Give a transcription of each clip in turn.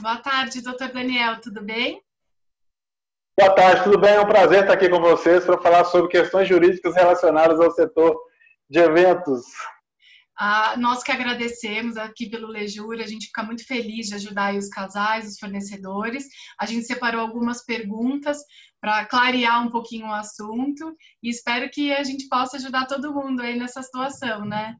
Boa tarde, doutor Daniel, tudo bem? Boa tarde, tudo bem? É um prazer estar aqui com vocês para falar sobre questões jurídicas relacionadas ao setor de eventos. Ah, nós que agradecemos aqui pelo Lejura, a gente fica muito feliz de ajudar os casais, os fornecedores. A gente separou algumas perguntas para clarear um pouquinho o assunto e espero que a gente possa ajudar todo mundo aí nessa situação, né?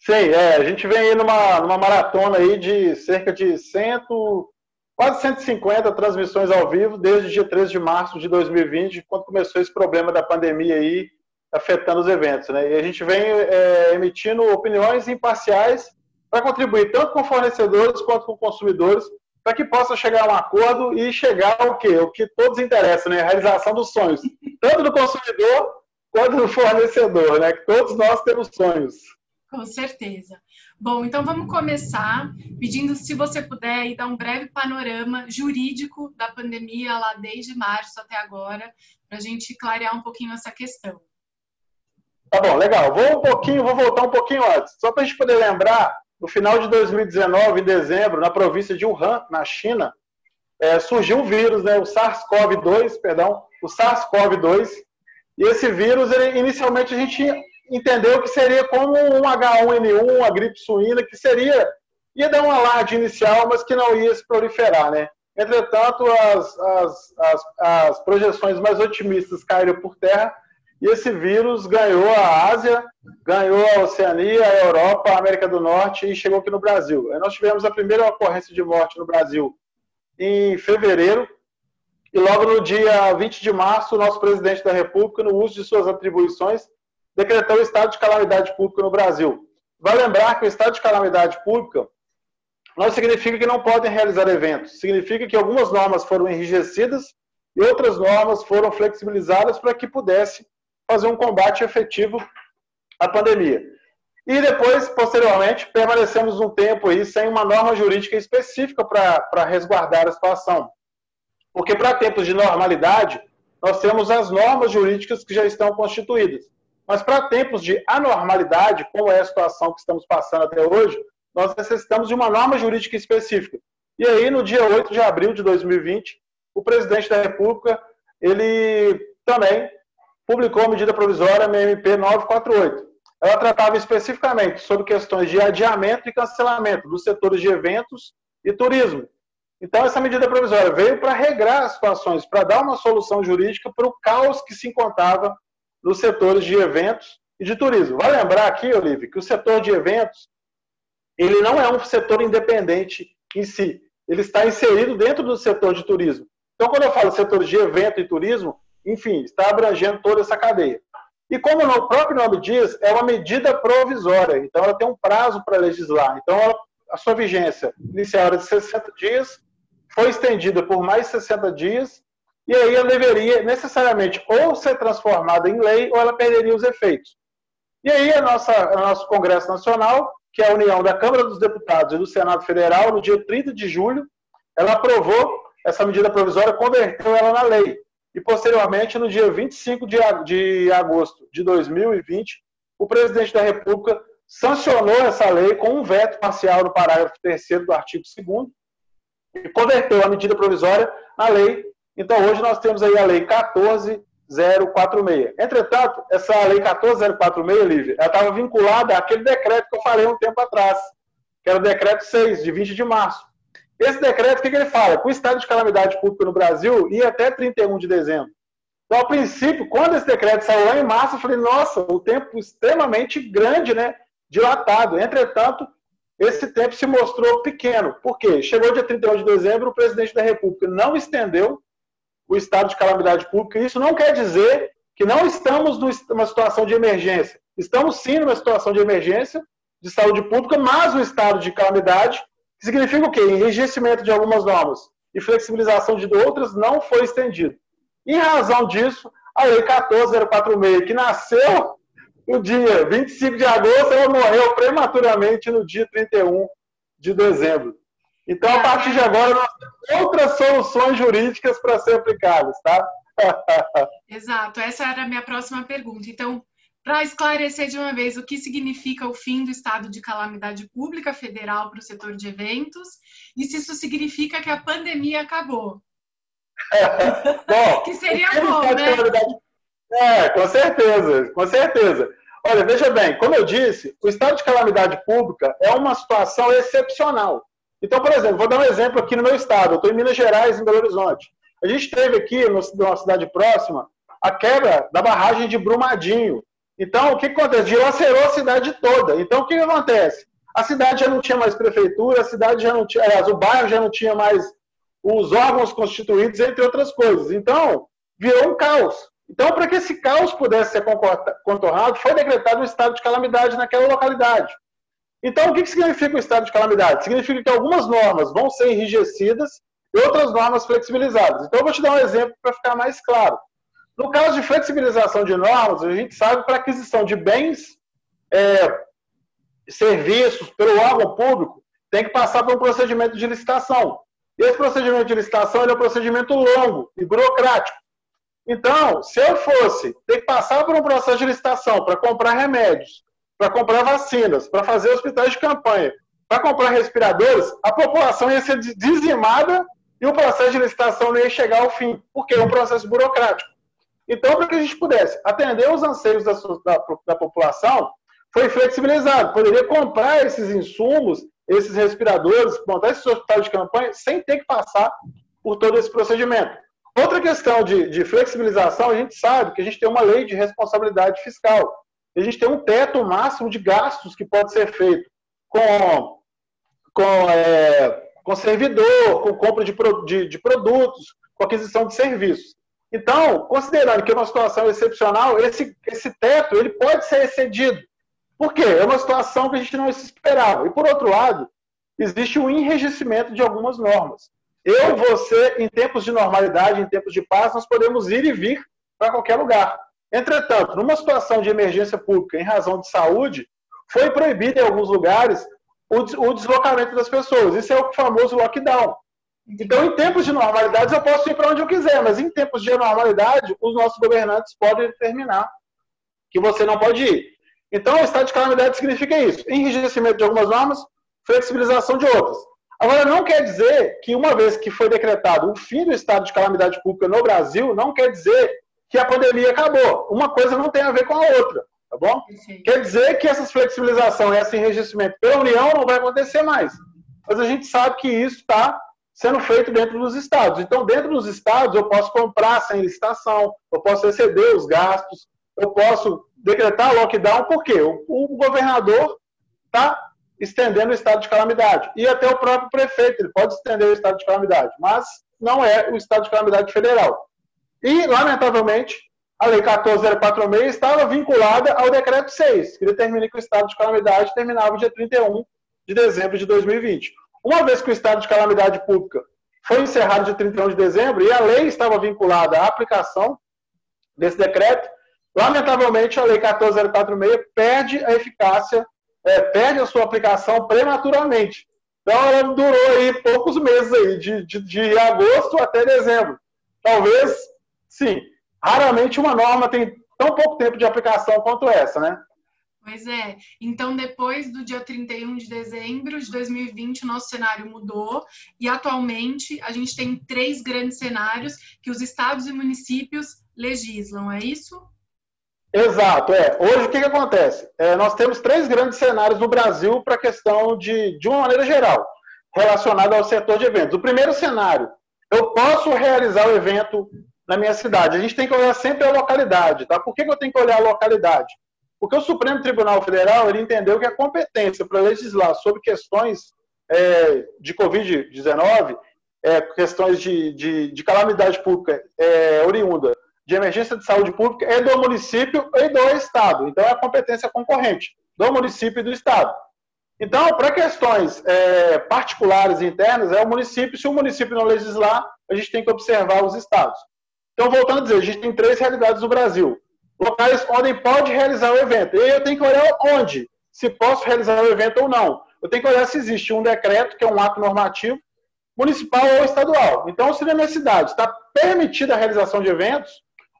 Sim, é, a gente vem aí numa, numa maratona aí de cerca de cento, quase 150 transmissões ao vivo desde o dia 13 de março de 2020, quando começou esse problema da pandemia aí afetando os eventos. Né? E a gente vem é, emitindo opiniões imparciais para contribuir tanto com fornecedores quanto com consumidores, para que possa chegar a um acordo e chegar ao quê? O que todos interessam, né? A realização dos sonhos, tanto do consumidor quanto do fornecedor, né? Que todos nós temos sonhos. Com certeza. Bom, então vamos começar pedindo se você puder dar um breve panorama jurídico da pandemia lá desde março até agora, para a gente clarear um pouquinho essa questão. Tá bom, legal. Vou um pouquinho, vou voltar um pouquinho antes, só para a gente poder lembrar, no final de 2019, em dezembro, na província de Wuhan, na China, é, surgiu um vírus, né, o SARS-CoV-2, perdão, o SARS-CoV-2, e esse vírus, ele, inicialmente a gente entendeu que seria como um H1N1, uma gripe suína, que seria, ia dar um alarde inicial, mas que não ia se proliferar, né? Entretanto, as, as, as, as projeções mais otimistas caíram por terra e esse vírus ganhou a Ásia, ganhou a Oceania, a Europa, a América do Norte e chegou aqui no Brasil. Nós tivemos a primeira ocorrência de morte no Brasil em fevereiro, e logo no dia 20 de março, o nosso presidente da República, no uso de suas atribuições, decretou o estado de calamidade pública no Brasil. Vai lembrar que o estado de calamidade pública não significa que não podem realizar eventos, significa que algumas normas foram enrijecidas e outras normas foram flexibilizadas para que pudesse fazer um combate efetivo à pandemia. E depois, posteriormente, permanecemos um tempo aí sem uma norma jurídica específica para resguardar a situação. Porque para tempos de normalidade, nós temos as normas jurídicas que já estão constituídas. Mas para tempos de anormalidade, como é a situação que estamos passando até hoje, nós necessitamos de uma norma jurídica específica. E aí, no dia 8 de abril de 2020, o presidente da República, ele também publicou a medida provisória MMP 948. Ela tratava especificamente sobre questões de adiamento e cancelamento dos setores de eventos e turismo. Então, essa medida provisória veio para regrar as situações, para dar uma solução jurídica para o caos que se encontrava nos setores de eventos e de turismo. Vai lembrar aqui, Olivia, que o setor de eventos ele não é um setor independente em si. Ele está inserido dentro do setor de turismo. Então, quando eu falo setor de evento e turismo, enfim, está abrangendo toda essa cadeia. E como o próprio nome diz, é uma medida provisória, então ela tem um prazo para legislar. Então, ela, a sua vigência inicial era de 60 dias, foi estendida por mais 60 dias, e aí ela deveria necessariamente ou ser transformada em lei ou ela perderia os efeitos. E aí a nossa, nosso Congresso Nacional, que é a união da Câmara dos Deputados e do Senado Federal, no dia 30 de julho, ela aprovou essa medida provisória, converteu ela na lei e, posteriormente, no dia 25 de agosto de 2020, o presidente da República sancionou essa lei com um veto parcial no parágrafo 3 do artigo 2 e converteu a medida provisória na lei. Então, hoje nós temos aí a lei 14046. Entretanto, essa lei 14046, Lívia, ela estava vinculada àquele decreto que eu falei um tempo atrás, que era o decreto 6, de 20 de março. Esse decreto, o que, que ele fala? Que o estado de calamidade pública no Brasil ia até 31 de dezembro. Então, a princípio, quando esse decreto saiu lá em março, eu falei, nossa, o tempo extremamente grande, né? Dilatado. Entretanto, esse tempo se mostrou pequeno. Por quê? Chegou dia 31 de dezembro, o presidente da República não estendeu o estado de calamidade pública. Isso não quer dizer que não estamos numa situação de emergência. Estamos sim numa situação de emergência de saúde pública, mas o estado de calamidade Significa o quê? Enrijecimento de algumas normas e flexibilização de outras não foi estendido. Em razão disso, a Lei 14046, que nasceu no dia 25 de agosto, ela morreu prematuramente no dia 31 de dezembro. Então, a partir de agora, nós temos outras soluções jurídicas para ser aplicadas, tá? Exato, essa era a minha próxima pergunta. Então, para esclarecer de uma vez o que significa o fim do estado de calamidade pública federal para o setor de eventos e se isso significa que a pandemia acabou. bom, que seria bom, né? É, com certeza, com certeza. Olha, veja bem, como eu disse, o estado de calamidade pública é uma situação excepcional. Então, por exemplo, vou dar um exemplo aqui no meu estado. Eu estou em Minas Gerais, em Belo Horizonte. A gente teve aqui, numa cidade próxima, a quebra da barragem de Brumadinho. Então, o que acontece? Dilacerou a cidade toda. Então, o que acontece? A cidade já não tinha mais prefeitura, a cidade já não tinha, aliás, o bairro já não tinha mais os órgãos constituídos, entre outras coisas. Então, virou um caos. Então, para que esse caos pudesse ser contornado, foi decretado um estado de calamidade naquela localidade. Então, o que significa o estado de calamidade? Significa que algumas normas vão ser enrijecidas e outras normas flexibilizadas. Então, eu vou te dar um exemplo para ficar mais claro. No caso de flexibilização de normas, a gente sabe que para aquisição de bens, é, serviços pelo órgão público, tem que passar por um procedimento de licitação. Esse procedimento de licitação é um procedimento longo e burocrático. Então, se eu fosse ter que passar por um processo de licitação para comprar remédios, para comprar vacinas, para fazer hospitais de campanha, para comprar respiradores, a população ia ser dizimada e o processo de licitação não ia chegar ao fim, porque é um processo burocrático. Então, para que a gente pudesse atender os anseios da, da, da população, foi flexibilizado. Poderia comprar esses insumos, esses respiradores, montar esse hospital de campanha, sem ter que passar por todo esse procedimento. Outra questão de, de, flexibilização, a gente sabe que a gente tem uma lei de responsabilidade fiscal. A gente tem um teto máximo de gastos que pode ser feito com, com, é, com servidor, com compra de, de, de produtos, com aquisição de serviços. Então, considerando que é uma situação excepcional, esse, esse teto ele pode ser excedido. Por quê? É uma situação que a gente não se esperava. E, por outro lado, existe o um enregimento de algumas normas. Eu, você, em tempos de normalidade, em tempos de paz, nós podemos ir e vir para qualquer lugar. Entretanto, numa situação de emergência pública em razão de saúde, foi proibido em alguns lugares o deslocamento das pessoas. Isso é o famoso lockdown. Então, em tempos de normalidade, eu posso ir para onde eu quiser, mas em tempos de anormalidade, os nossos governantes podem determinar que você não pode ir. Então, o estado de calamidade significa isso: enrijecimento de algumas normas, flexibilização de outras. Agora, não quer dizer que, uma vez que foi decretado o fim do estado de calamidade pública no Brasil, não quer dizer que a pandemia acabou. Uma coisa não tem a ver com a outra, tá bom? Sim. Quer dizer que essa flexibilização e esse enregimento pela União não vai acontecer mais. Mas a gente sabe que isso está sendo feito dentro dos estados. Então, dentro dos estados, eu posso comprar sem licitação, eu posso exceder os gastos, eu posso decretar lockdown, porque o, o governador está estendendo o estado de calamidade. E até o próprio prefeito, ele pode estender o estado de calamidade, mas não é o estado de calamidade federal. E, lamentavelmente, a Lei 14046 estava vinculada ao Decreto 6, que determina que o estado de calamidade terminava dia 31 de dezembro de 2020. Uma vez que o estado de calamidade pública foi encerrado dia 31 de dezembro e a lei estava vinculada à aplicação desse decreto, lamentavelmente a Lei 14046 perde a eficácia é, perde a sua aplicação prematuramente. Então ela durou aí poucos meses aí, de, de, de agosto até dezembro. Talvez, sim. Raramente uma norma tem tão pouco tempo de aplicação quanto essa, né? Pois é. Então, depois do dia 31 de dezembro de 2020, o nosso cenário mudou e atualmente a gente tem três grandes cenários que os estados e municípios legislam, é isso? Exato, é. Hoje o que, que acontece? É, nós temos três grandes cenários no Brasil para a questão de, de uma maneira geral, relacionada ao setor de eventos. O primeiro cenário, eu posso realizar o evento na minha cidade. A gente tem que olhar sempre a localidade, tá? Por que, que eu tenho que olhar a localidade? Porque o Supremo Tribunal Federal ele entendeu que a competência para legislar sobre questões é, de Covid-19, é, questões de, de, de calamidade pública é, oriunda de emergência de saúde pública é do município e do Estado. Então, é a competência concorrente do município e do Estado. Então, para questões é, particulares internas, é o município. Se o município não legislar, a gente tem que observar os estados. Então, voltando a dizer, a gente tem três realidades no Brasil. Locais onde pode realizar o evento. E eu tenho que olhar onde, se posso realizar o evento ou não. Eu tenho que olhar se existe um decreto, que é um ato normativo, municipal ou estadual. Então, se na minha cidade está permitida a realização de eventos,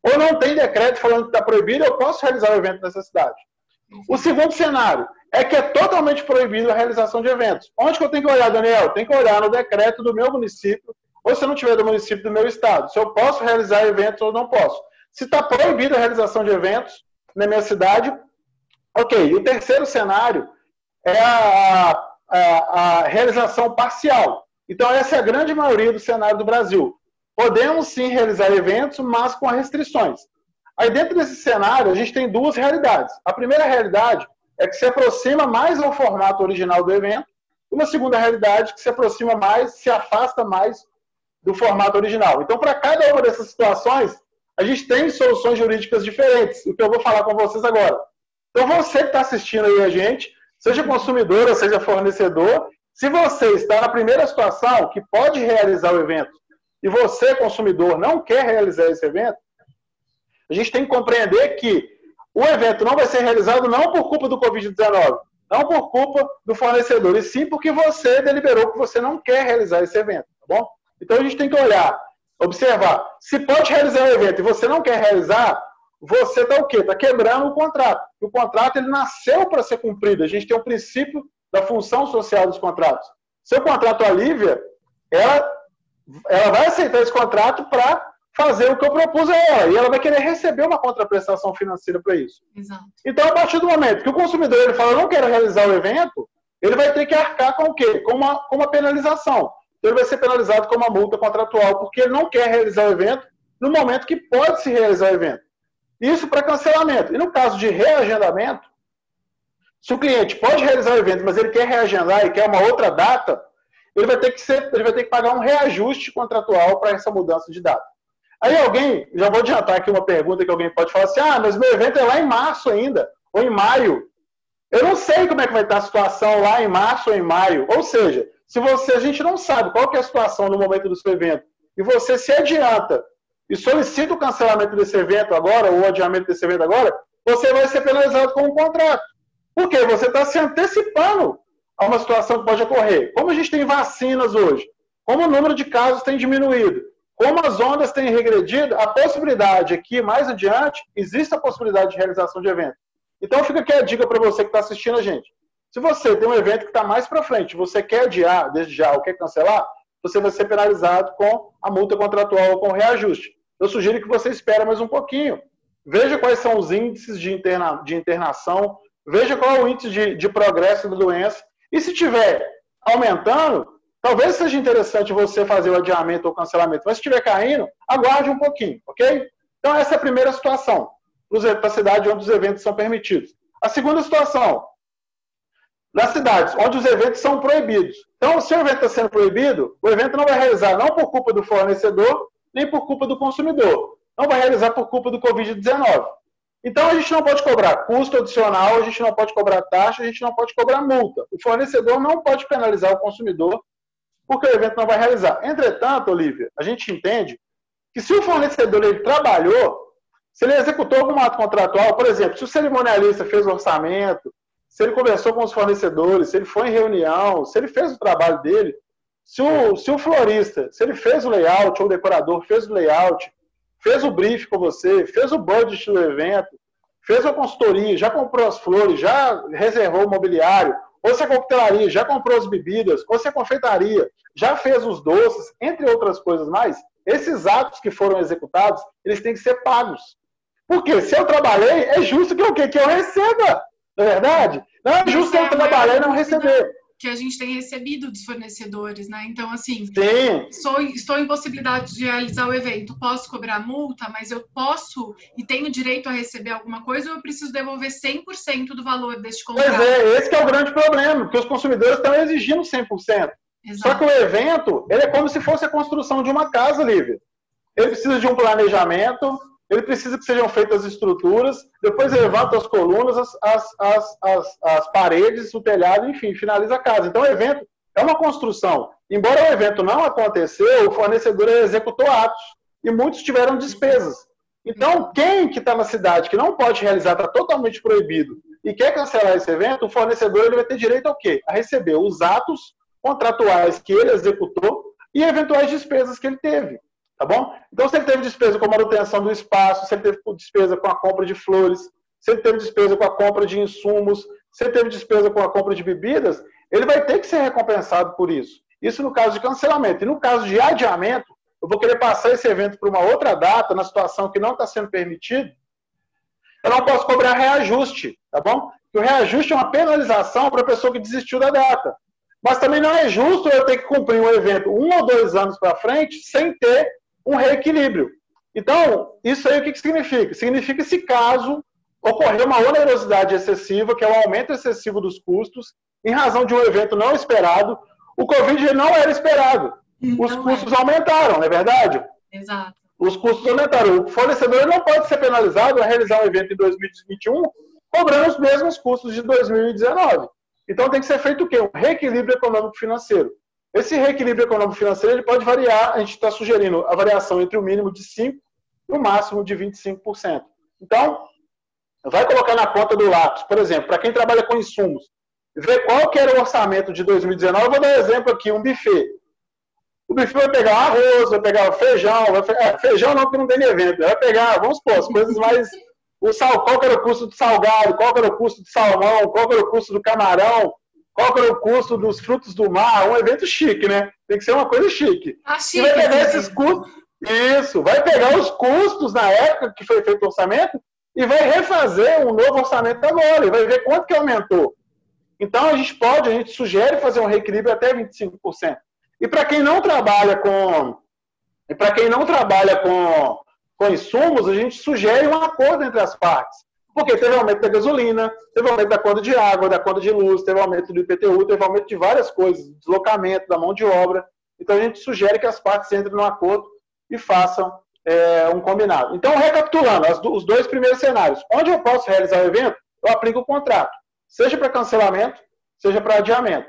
ou não tem decreto falando que está proibido, eu posso realizar o evento nessa cidade. O segundo cenário é que é totalmente proibido a realização de eventos. Onde que eu tenho que olhar, Daniel? Tem que olhar no decreto do meu município, ou se não tiver do município do meu estado, se eu posso realizar eventos ou não posso. Se está proibida a realização de eventos na minha cidade, ok. E o terceiro cenário é a, a, a realização parcial. Então, essa é a grande maioria do cenário do Brasil. Podemos sim realizar eventos, mas com restrições. Aí, dentro desse cenário, a gente tem duas realidades. A primeira realidade é que se aproxima mais ao formato original do evento, uma segunda realidade que se aproxima mais, se afasta mais do formato original. Então, para cada uma dessas situações, a gente tem soluções jurídicas diferentes, o que eu vou falar com vocês agora. Então, você que está assistindo aí a gente, seja consumidor ou seja fornecedor, se você está na primeira situação que pode realizar o evento e você, consumidor, não quer realizar esse evento, a gente tem que compreender que o evento não vai ser realizado não por culpa do Covid-19, não por culpa do fornecedor, e sim porque você deliberou que você não quer realizar esse evento, tá bom? Então a gente tem que olhar, observar. Se pode realizar o evento e você não quer realizar, você está o quê? Está quebrando o contrato. O contrato ele nasceu para ser cumprido. A gente tem o princípio da função social dos contratos. Se o contrato alivia, ela, ela vai aceitar esse contrato para fazer o que eu propus a ela. E ela vai querer receber uma contraprestação financeira para isso. Exato. Então, a partir do momento que o consumidor ele fala, eu não quero realizar o evento, ele vai ter que arcar com o quê? Com uma, com uma penalização. Ele vai ser penalizado com uma multa contratual, porque ele não quer realizar o evento no momento que pode se realizar o evento. Isso para cancelamento. E no caso de reagendamento, se o cliente pode realizar o evento, mas ele quer reagendar e quer uma outra data, ele vai ter que, ser, ele vai ter que pagar um reajuste contratual para essa mudança de data. Aí alguém, já vou adiantar aqui uma pergunta que alguém pode falar assim: ah, mas meu evento é lá em março ainda, ou em maio. Eu não sei como é que vai estar a situação lá em março ou em maio. Ou seja, se você, a gente não sabe qual é a situação no momento do seu evento, e você se adianta e solicita o cancelamento desse evento agora, ou o adiamento desse evento agora, você vai ser penalizado com um contrato. Por quê? Você está se antecipando a uma situação que pode ocorrer. Como a gente tem vacinas hoje, como o número de casos tem diminuído, como as ondas têm regredido, a possibilidade aqui, mais adiante, existe a possibilidade de realização de evento. Então fica aqui a dica para você que está assistindo a gente. Se você tem um evento que está mais para frente, você quer adiar desde já ou quer cancelar, você vai ser penalizado com a multa contratual ou com o reajuste. Eu sugiro que você espere mais um pouquinho. Veja quais são os índices de, interna, de internação, veja qual é o índice de, de progresso da doença. E se tiver aumentando, talvez seja interessante você fazer o adiamento ou cancelamento. Mas se estiver caindo, aguarde um pouquinho, ok? Então, essa é a primeira situação para a cidade onde os eventos são permitidos. A segunda situação, nas cidades onde os eventos são proibidos. Então, se o evento está sendo proibido, o evento não vai realizar não por culpa do fornecedor, nem por culpa do consumidor. Não vai realizar por culpa do Covid-19. Então, a gente não pode cobrar custo adicional, a gente não pode cobrar taxa, a gente não pode cobrar multa. O fornecedor não pode penalizar o consumidor porque o evento não vai realizar. Entretanto, Olivia, a gente entende que se o fornecedor ele trabalhou, se ele executou algum ato contratual, por exemplo, se o cerimonialista fez o orçamento, se ele conversou com os fornecedores, se ele foi em reunião, se ele fez o trabalho dele, se o, se o florista, se ele fez o layout, ou o decorador fez o layout, fez o brief com você, fez o budget do evento, fez a consultoria, já comprou as flores, já reservou o mobiliário, ou se a coquetelaria já comprou as bebidas, ou se a confeitaria já fez os doces, entre outras coisas mais, esses atos que foram executados, eles têm que ser pagos. Porque se eu trabalhei, é justo que o? Que eu receba. Não é verdade? Não é justo eu trabalhar e não receber que a gente tem recebido dos fornecedores, né? Então, assim, sou, estou em possibilidade de realizar o evento, posso cobrar multa, mas eu posso e tenho direito a receber alguma coisa ou eu preciso devolver 100% do valor deste contrato? Pois é, esse é o grande problema, porque os consumidores estão exigindo 100%. Exato. Só que o evento, ele é como se fosse a construção de uma casa, Lívia. Ele precisa de um planejamento, ele precisa que sejam feitas as estruturas, depois levanta as colunas, as, as, as, as, as paredes, o telhado, enfim, finaliza a casa. Então, o evento é uma construção. Embora o evento não aconteceu, o fornecedor executou atos e muitos tiveram despesas. Então, quem que está na cidade que não pode realizar, está totalmente proibido, e quer cancelar esse evento, o fornecedor ele vai ter direito ao quê? A receber os atos contratuais que ele executou e eventuais despesas que ele teve. Tá bom? Então, se ele teve despesa com manutenção do espaço, se ele teve despesa com a compra de flores, se ele teve despesa com a compra de insumos, se ele teve despesa com a compra de bebidas, ele vai ter que ser recompensado por isso. Isso no caso de cancelamento. E no caso de adiamento, eu vou querer passar esse evento para uma outra data, na situação que não está sendo permitido, eu não posso cobrar reajuste, tá bom? Porque o reajuste é uma penalização para a pessoa que desistiu da data. Mas também não é justo eu ter que cumprir um evento um ou dois anos para frente sem ter um reequilíbrio. Então, isso aí o que, que significa? Significa se caso ocorrer uma onerosidade excessiva, que é o aumento excessivo dos custos, em razão de um evento não esperado. O Covid não era esperado. Os não custos é. aumentaram, não é verdade? Exato. Os custos aumentaram. O fornecedor não pode ser penalizado a realizar um evento em 2021 cobrando os mesmos custos de 2019. Então tem que ser feito o quê? Um reequilíbrio econômico-financeiro. Esse reequilíbrio econômico-financeiro ele pode variar, a gente está sugerindo a variação entre o mínimo de 5% e o máximo de 25%. Então, vai colocar na conta do lápis, por exemplo, para quem trabalha com insumos, ver qual que era o orçamento de 2019. Eu vou dar exemplo aqui, um buffet. O buffet vai pegar arroz, vai pegar feijão, vai, é, feijão não, porque não tem evento. Vai pegar, vamos supor, as coisas mais o sal, qual era o custo do salgado, qual era o custo do salmão, qual era o custo do camarão, qual era o custo dos frutos do mar, um evento chique, né? Tem que ser uma coisa chique. Ah, chique e vai pegar né? esses custos, isso, vai pegar os custos na época que foi feito o orçamento e vai refazer um novo orçamento agora, e vai ver quanto que aumentou. Então a gente pode, a gente sugere fazer um reequilíbrio até 25%. E para quem não trabalha com e para quem não trabalha com com insumos, a gente sugere um acordo entre as partes. Porque teve aumento da gasolina, teve aumento da conta de água, da conta de luz, teve aumento do IPTU, teve aumento de várias coisas, deslocamento da mão de obra. Então a gente sugere que as partes entrem no acordo e façam é, um combinado. Então, recapitulando, as, os dois primeiros cenários. Onde eu posso realizar o evento, eu aplico o contrato, seja para cancelamento, seja para adiamento.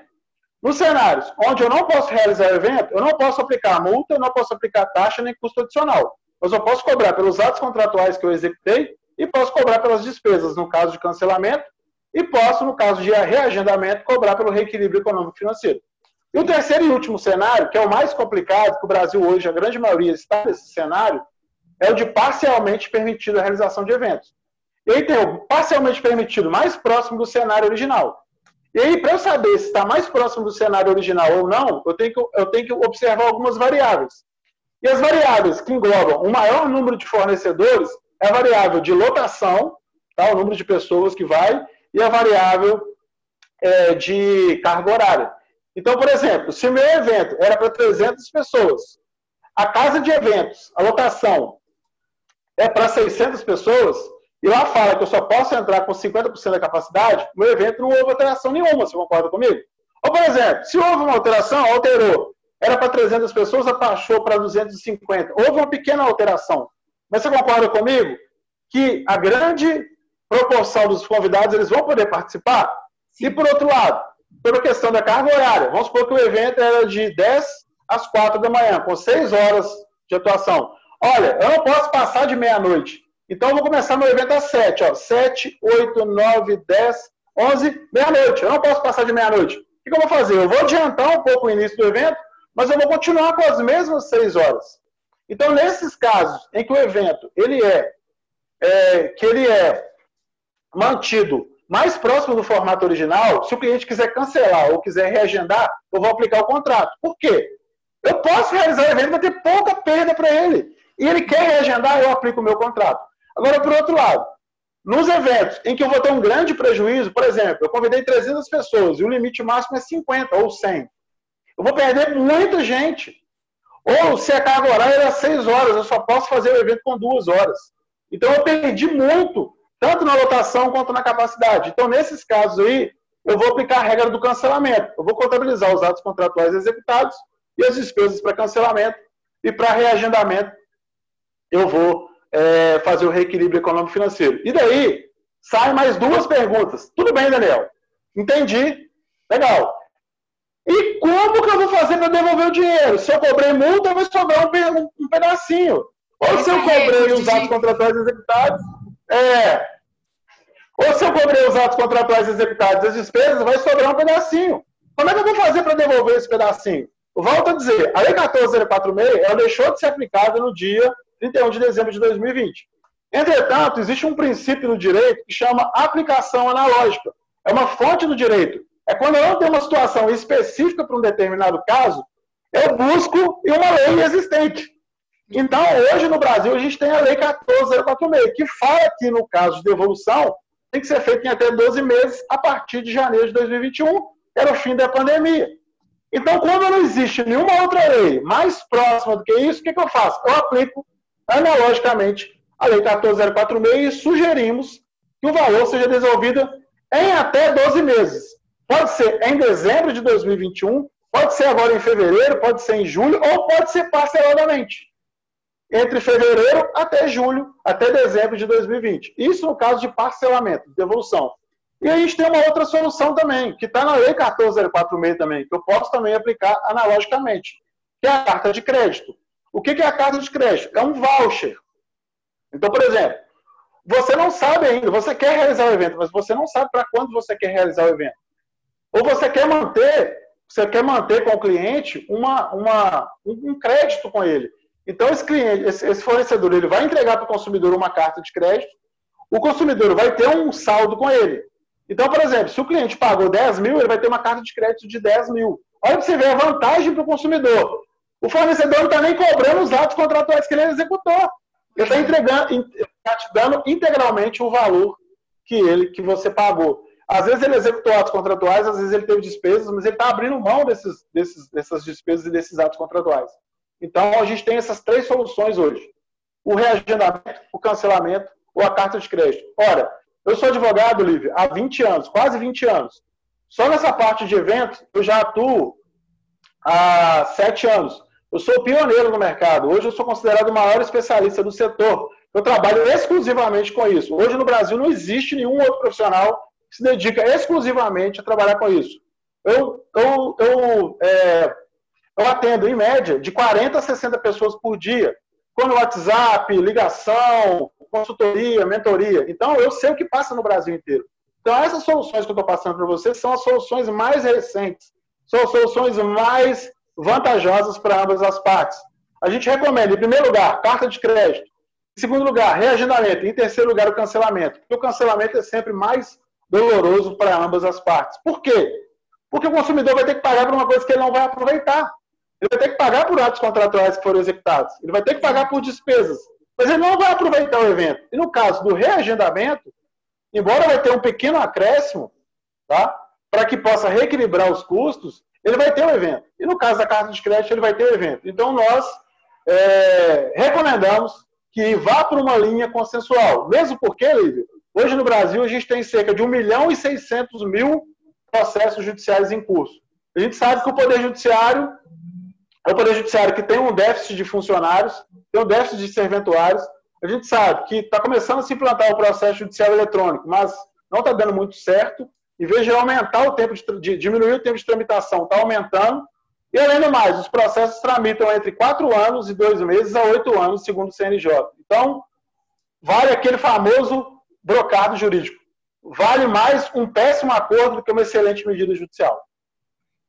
Nos cenários onde eu não posso realizar o evento, eu não posso aplicar multa, eu não posso aplicar taxa nem custo adicional mas eu posso cobrar pelos atos contratuais que eu executei e posso cobrar pelas despesas no caso de cancelamento e posso, no caso de reagendamento, cobrar pelo reequilíbrio econômico financeiro. E o terceiro e último cenário, que é o mais complicado, que o Brasil hoje, a grande maioria está nesse cenário, é o de parcialmente permitido a realização de eventos. E aí tem o parcialmente permitido mais próximo do cenário original. E aí, para eu saber se está mais próximo do cenário original ou não, eu tenho, que, eu tenho que observar algumas variáveis. E as variáveis que englobam o maior número de fornecedores é a variável de lotação, tá? o número de pessoas que vai, e a variável é, de carga horária. Então, por exemplo, se o meu evento era para 300 pessoas, a casa de eventos, a lotação é para 600 pessoas, e lá fala que eu só posso entrar com 50% da capacidade, meu evento não houve alteração nenhuma, você concorda comigo? Ou, por exemplo, se houve uma alteração, alterou era para 300 pessoas, abaixou para 250. Houve uma pequena alteração. Mas você concorda comigo que a grande proporção dos convidados eles vão poder participar? E por outro lado, pela questão da carga horária, vamos supor que o evento era de 10 às 4 da manhã, com 6 horas de atuação. Olha, eu não posso passar de meia-noite. Então eu vou começar meu evento às 7, ó. 7, 8, 9, 10, 11, meia-noite. Eu não posso passar de meia-noite. O que eu vou fazer? Eu vou adiantar um pouco o início do evento mas eu vou continuar com as mesmas seis horas. Então, nesses casos em que o evento ele é, é, que ele é mantido mais próximo do formato original, se o cliente quiser cancelar ou quiser reagendar, eu vou aplicar o contrato. Por quê? Eu posso realizar o evento, vai ter pouca perda para ele. E ele quer reagendar, eu aplico o meu contrato. Agora, por outro lado, nos eventos em que eu vou ter um grande prejuízo, por exemplo, eu convidei 300 pessoas e o limite máximo é 50 ou 100. Eu vou perder muita gente. Ou se a carga horária era seis horas, eu só posso fazer o evento com duas horas. Então eu perdi muito, tanto na lotação quanto na capacidade. Então, nesses casos aí, eu vou aplicar a regra do cancelamento. Eu vou contabilizar os atos contratuais executados e as despesas para cancelamento e para reagendamento eu vou é, fazer o reequilíbrio econômico financeiro. E daí, saem mais duas perguntas. Tudo bem, Daniel? Entendi. Legal. Como que eu vou fazer para devolver o dinheiro? Se eu cobrei multa, vai sobrar um, um pedacinho. Ou se eu cobrei os atos contratuais executados, é. Ou se eu cobrei os atos contratuais executados as despesas, vai sobrar um pedacinho. Como é que eu vou fazer para devolver esse pedacinho? volto a dizer, a Lei 14046 ela deixou de ser aplicada no dia 31 de dezembro de 2020. Entretanto, existe um princípio no direito que chama aplicação analógica. É uma fonte do direito. É quando eu não tenho uma situação específica para um determinado caso, eu busco uma lei existente. Então, hoje no Brasil, a gente tem a Lei 14046, que fala que, no caso de devolução, tem que ser feito em até 12 meses a partir de janeiro de 2021, que era o fim da pandemia. Então, quando não existe nenhuma outra lei mais próxima do que isso, o que, que eu faço? Eu aplico analogicamente a Lei 14046 e sugerimos que o valor seja devolvido em até 12 meses. Pode ser em dezembro de 2021, pode ser agora em fevereiro, pode ser em julho, ou pode ser parceladamente entre fevereiro até julho, até dezembro de 2020. Isso no caso de parcelamento, de devolução. E a gente tem uma outra solução também, que está na Lei 14046 também, que eu posso também aplicar analogicamente, que é a carta de crédito. O que é a carta de crédito? É um voucher. Então, por exemplo, você não sabe ainda, você quer realizar o evento, mas você não sabe para quando você quer realizar o evento. Ou você quer manter, você quer manter com o cliente uma, uma, um crédito com ele. Então, esse cliente, esse fornecedor, ele vai entregar para o consumidor uma carta de crédito, o consumidor vai ter um saldo com ele. Então, por exemplo, se o cliente pagou 10 mil, ele vai ter uma carta de crédito de 10 mil. Olha para você ver a vantagem para o consumidor. O fornecedor não está nem cobrando os atos contratuais que ele executou. Ele está entregando, está te dando integralmente o valor que ele, que você pagou. Às vezes ele executou atos contratuais, às vezes ele teve despesas, mas ele está abrindo mão desses, desses, dessas despesas e desses atos contratuais. Então, a gente tem essas três soluções hoje: o reagendamento, o cancelamento ou a carta de crédito. Ora, eu sou advogado, Lívia, há 20 anos, quase 20 anos. Só nessa parte de eventos, eu já atuo há 7 anos. Eu sou pioneiro no mercado. Hoje eu sou considerado o maior especialista do setor. Eu trabalho exclusivamente com isso. Hoje no Brasil não existe nenhum outro profissional se dedica exclusivamente a trabalhar com isso. Eu, eu, eu é, eu atendo, em média, de 40 a 60 pessoas por dia, com WhatsApp, ligação, consultoria, mentoria. Então, eu sei o que passa no Brasil inteiro. Então, essas soluções que eu estou passando para vocês são as soluções mais recentes, são as soluções mais vantajosas para ambas as partes. A gente recomenda, em primeiro lugar, carta de crédito. Em segundo lugar, reagendamento. Em terceiro lugar, o cancelamento. Porque o cancelamento é sempre mais doloroso para ambas as partes. Por quê? Porque o consumidor vai ter que pagar por uma coisa que ele não vai aproveitar. Ele vai ter que pagar por atos contratuais que foram executados. Ele vai ter que pagar por despesas. Mas ele não vai aproveitar o evento. E no caso do reagendamento, embora vai ter um pequeno acréscimo, tá? Para que possa reequilibrar os custos, ele vai ter o evento. E no caso da carta de crédito, ele vai ter o evento. Então, nós é, recomendamos que vá para uma linha consensual. Mesmo porque, Lívia, hoje no Brasil a gente tem cerca de 1 milhão e 600 mil processos judiciais em curso. A gente sabe que o Poder Judiciário é o Poder Judiciário que tem um déficit de funcionários, tem um déficit de serventuários. A gente sabe que está começando a se implantar o processo judicial eletrônico, mas não está dando muito certo. Em vez de aumentar o tempo de, de diminuir o tempo de tramitação, está aumentando. E além do mais, os processos tramitam entre quatro anos e dois meses a oito anos, segundo o CNJ. Então, vale aquele famoso brocado jurídico. Vale mais um péssimo acordo do que uma excelente medida judicial.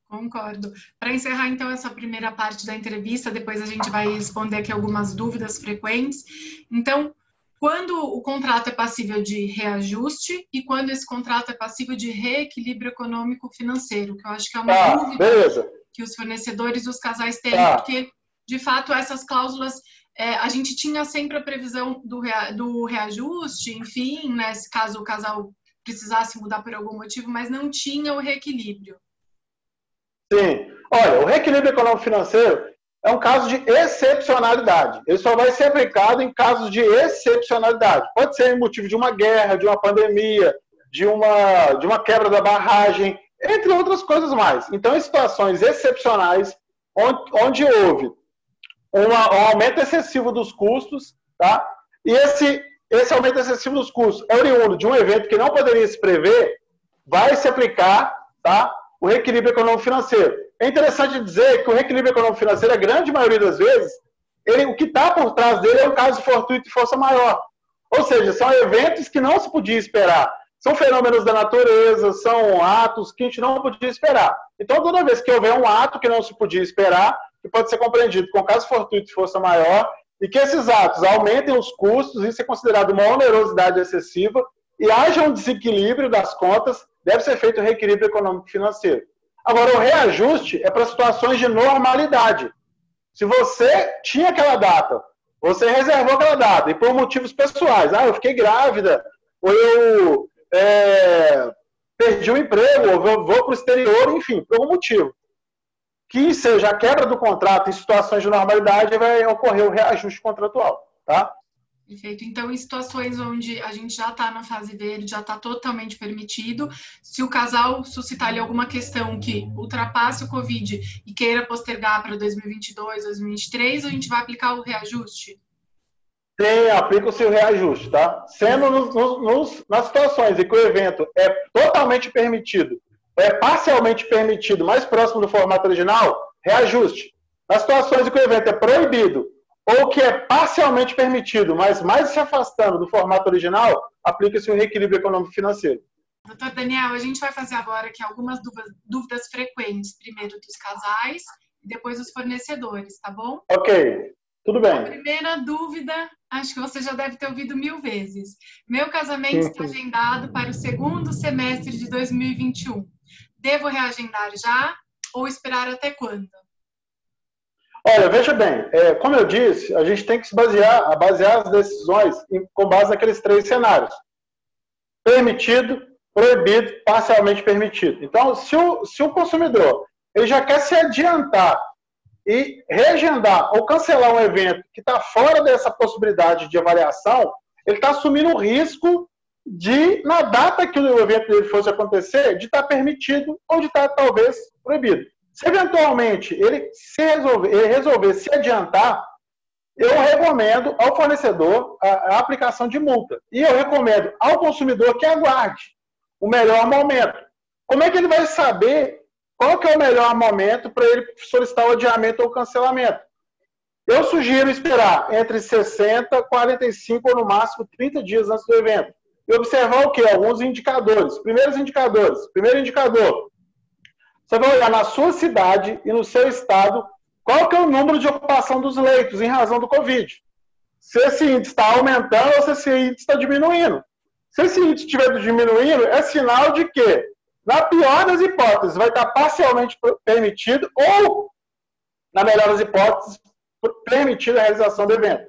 Concordo. Para encerrar, então, essa primeira parte da entrevista, depois a gente vai responder aqui algumas dúvidas frequentes. Então, quando o contrato é passível de reajuste e quando esse contrato é passível de reequilíbrio econômico-financeiro, que eu acho que é uma tá, dúvida beleza. que os fornecedores dos casais têm, tá. porque, de fato, essas cláusulas, é, a gente tinha sempre a previsão do, rea, do reajuste, enfim, né, caso o casal precisasse mudar por algum motivo, mas não tinha o reequilíbrio. Sim. Olha, o reequilíbrio econômico financeiro é um caso de excepcionalidade. Ele só vai ser aplicado em casos de excepcionalidade. Pode ser em motivo de uma guerra, de uma pandemia, de uma, de uma quebra da barragem, entre outras coisas mais. Então, em situações excepcionais, onde, onde houve uma, um aumento excessivo dos custos, tá? e esse, esse aumento excessivo dos custos é oriundo de um evento que não poderia se prever, vai se aplicar tá? o reequilíbrio econômico-financeiro. É interessante dizer que o reequilíbrio econômico-financeiro, a grande maioria das vezes, ele, o que está por trás dele é um caso fortuito de força maior. Ou seja, são eventos que não se podia esperar. são fenômenos da natureza, são atos que a gente não podia esperar. Então, toda vez que houver um ato que não se podia esperar, que pode ser compreendido com caso fortuito de força maior, e que esses atos aumentem os custos, isso é considerado uma onerosidade excessiva, e haja um desequilíbrio das contas, deve ser feito o um reequilíbrio econômico financeiro. Agora, o reajuste é para situações de normalidade. Se você tinha aquela data, você reservou aquela data, e por motivos pessoais, ah, eu fiquei grávida, ou eu é, perdi o emprego, ou vou, vou para o exterior, enfim, por algum motivo. Que seja a quebra do contrato em situações de normalidade, vai ocorrer o reajuste contratual, tá? Perfeito. Então, em situações onde a gente já está na fase verde, já está totalmente permitido, se o casal suscitar ali alguma questão que ultrapasse o Covid e queira postergar para 2022, 2023, a gente vai aplicar o reajuste? Sim, aplica-se o reajuste, tá? Sendo nos, nos, nas situações em que o evento é totalmente permitido, é parcialmente permitido, mais próximo do formato original, reajuste. Nas situações em que o evento é proibido ou que é parcialmente permitido, mas mais se afastando do formato original, aplica-se o reequilíbrio econômico financeiro. Doutor Daniel, a gente vai fazer agora aqui algumas dúvidas frequentes, primeiro dos casais e depois dos fornecedores, tá bom? Ok, tudo bem. A primeira dúvida, acho que você já deve ter ouvido mil vezes. Meu casamento está agendado para o segundo semestre de 2021. Devo reagendar já ou esperar até quando? Olha, veja bem, é, como eu disse, a gente tem que se basear, basear as decisões em, com base naqueles três cenários: permitido, proibido, parcialmente permitido. Então, se o, se o consumidor ele já quer se adiantar e reagendar ou cancelar um evento que está fora dessa possibilidade de avaliação, ele está assumindo o risco de, na data que o evento dele fosse acontecer, de estar tá permitido ou de estar tá, talvez proibido. Se eventualmente ele, se resolver, ele resolver se adiantar, eu recomendo ao fornecedor a, a, aplicação de multa. E eu recomendo ao consumidor que aguarde o melhor momento. Como é que ele vai saber qual que é o melhor momento para ele solicitar o adiamento ou cancelamento? Eu sugiro esperar entre 60, 45 ou no máximo 30 dias antes do evento. E observar o quê? Alguns indicadores. Primeiros indicadores. Primeiro indicador, você vai olhar na sua cidade e no seu estado qual que é o número de ocupação dos leitos em razão do Covid. Se esse índice está aumentando ou se esse índice está diminuindo. Se esse índice estiver diminuindo, é sinal de que, na pior das hipóteses, vai estar parcialmente permitido ou, na melhor das hipóteses, permitida a realização do evento.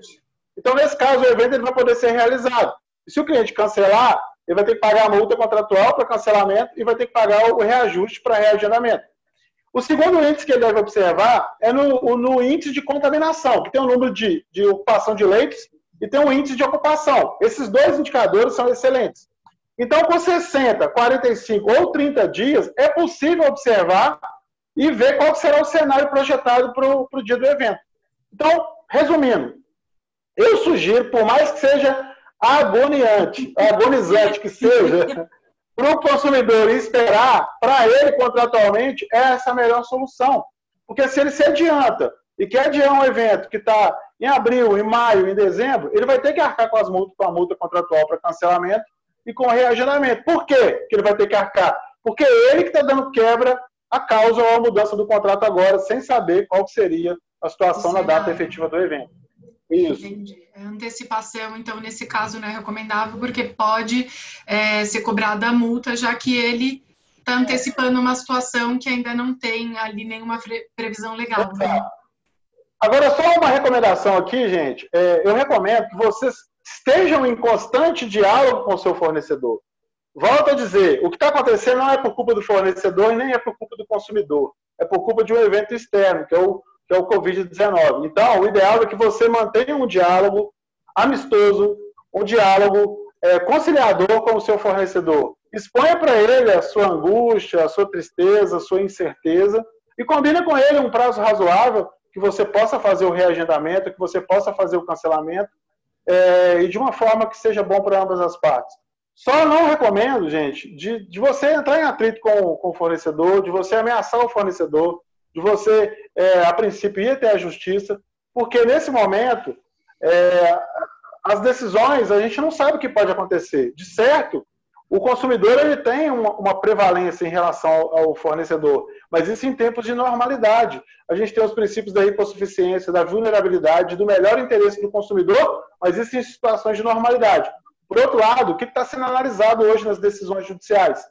Então, nesse caso, o evento ele vai poder ser realizado. E se o cliente cancelar, ele vai ter que pagar a multa contratual para cancelamento e vai ter que pagar o reajuste para reagendamento. O segundo índice que ele deve observar é no, no índice de contaminação, que tem o um número de, de ocupação de leitos e tem o um índice de ocupação. Esses dois indicadores são excelentes. Então, com 60, 45 ou 30 dias, é possível observar e ver qual será o cenário projetado para o dia do evento. Então, resumindo, eu sugiro, por mais que seja agoniante, agonizante que seja, para o consumidor esperar, para ele contratualmente, é essa a melhor solução. Porque se ele se adianta e quer adiar um evento que está em abril, em maio, em dezembro, ele vai ter que arcar com as multas, com a multa contratual para cancelamento e com o reagendamento. Por quê que ele vai ter que arcar? Porque é ele que está dando quebra a causa ou a mudança do contrato agora, sem saber qual seria a situação Sim, na data efetiva do evento. Isso. Entendi. É, antecipação, então, nesse caso, não é recomendável, porque pode é, ser cobrada a multa, já que ele está antecipando uma situação que ainda não tem ali nenhuma previsão legal. Né? Agora, só uma recomendação aqui, gente. É, eu recomendo que vocês estejam em constante diálogo com o seu fornecedor. Volto a dizer, o que está acontecendo não é por culpa do fornecedor e nem é por culpa do consumidor. É por culpa de um evento externo, que é o que é o Covid-19. Então, o ideal é que você mantenha um diálogo amistoso, um diálogo é, conciliador com o seu fornecedor. Exponha para ele a sua angústia, a sua tristeza, a sua incerteza e combine com ele um prazo razoável que você possa fazer o reagendamento, que você possa fazer o cancelamento é, e de uma forma que seja bom para ambas as partes. Só não recomendo, gente, de, de você entrar em atrito com, com o fornecedor, de você ameaçar o fornecedor, de você, é, a princípio, ir até a justiça, porque nesse momento, é, as decisões, a gente não sabe o que pode acontecer. De certo, O consumidor ele tem uma, uma prevalência em relação ao, ao, fornecedor, mas isso em tempos de normalidade. A gente tem os princípios da hipossuficiência, da vulnerabilidade, do melhor interesse do consumidor, mas isso em situações de normalidade. Por outro lado, o que está sendo analisado hoje nas decisões judiciais?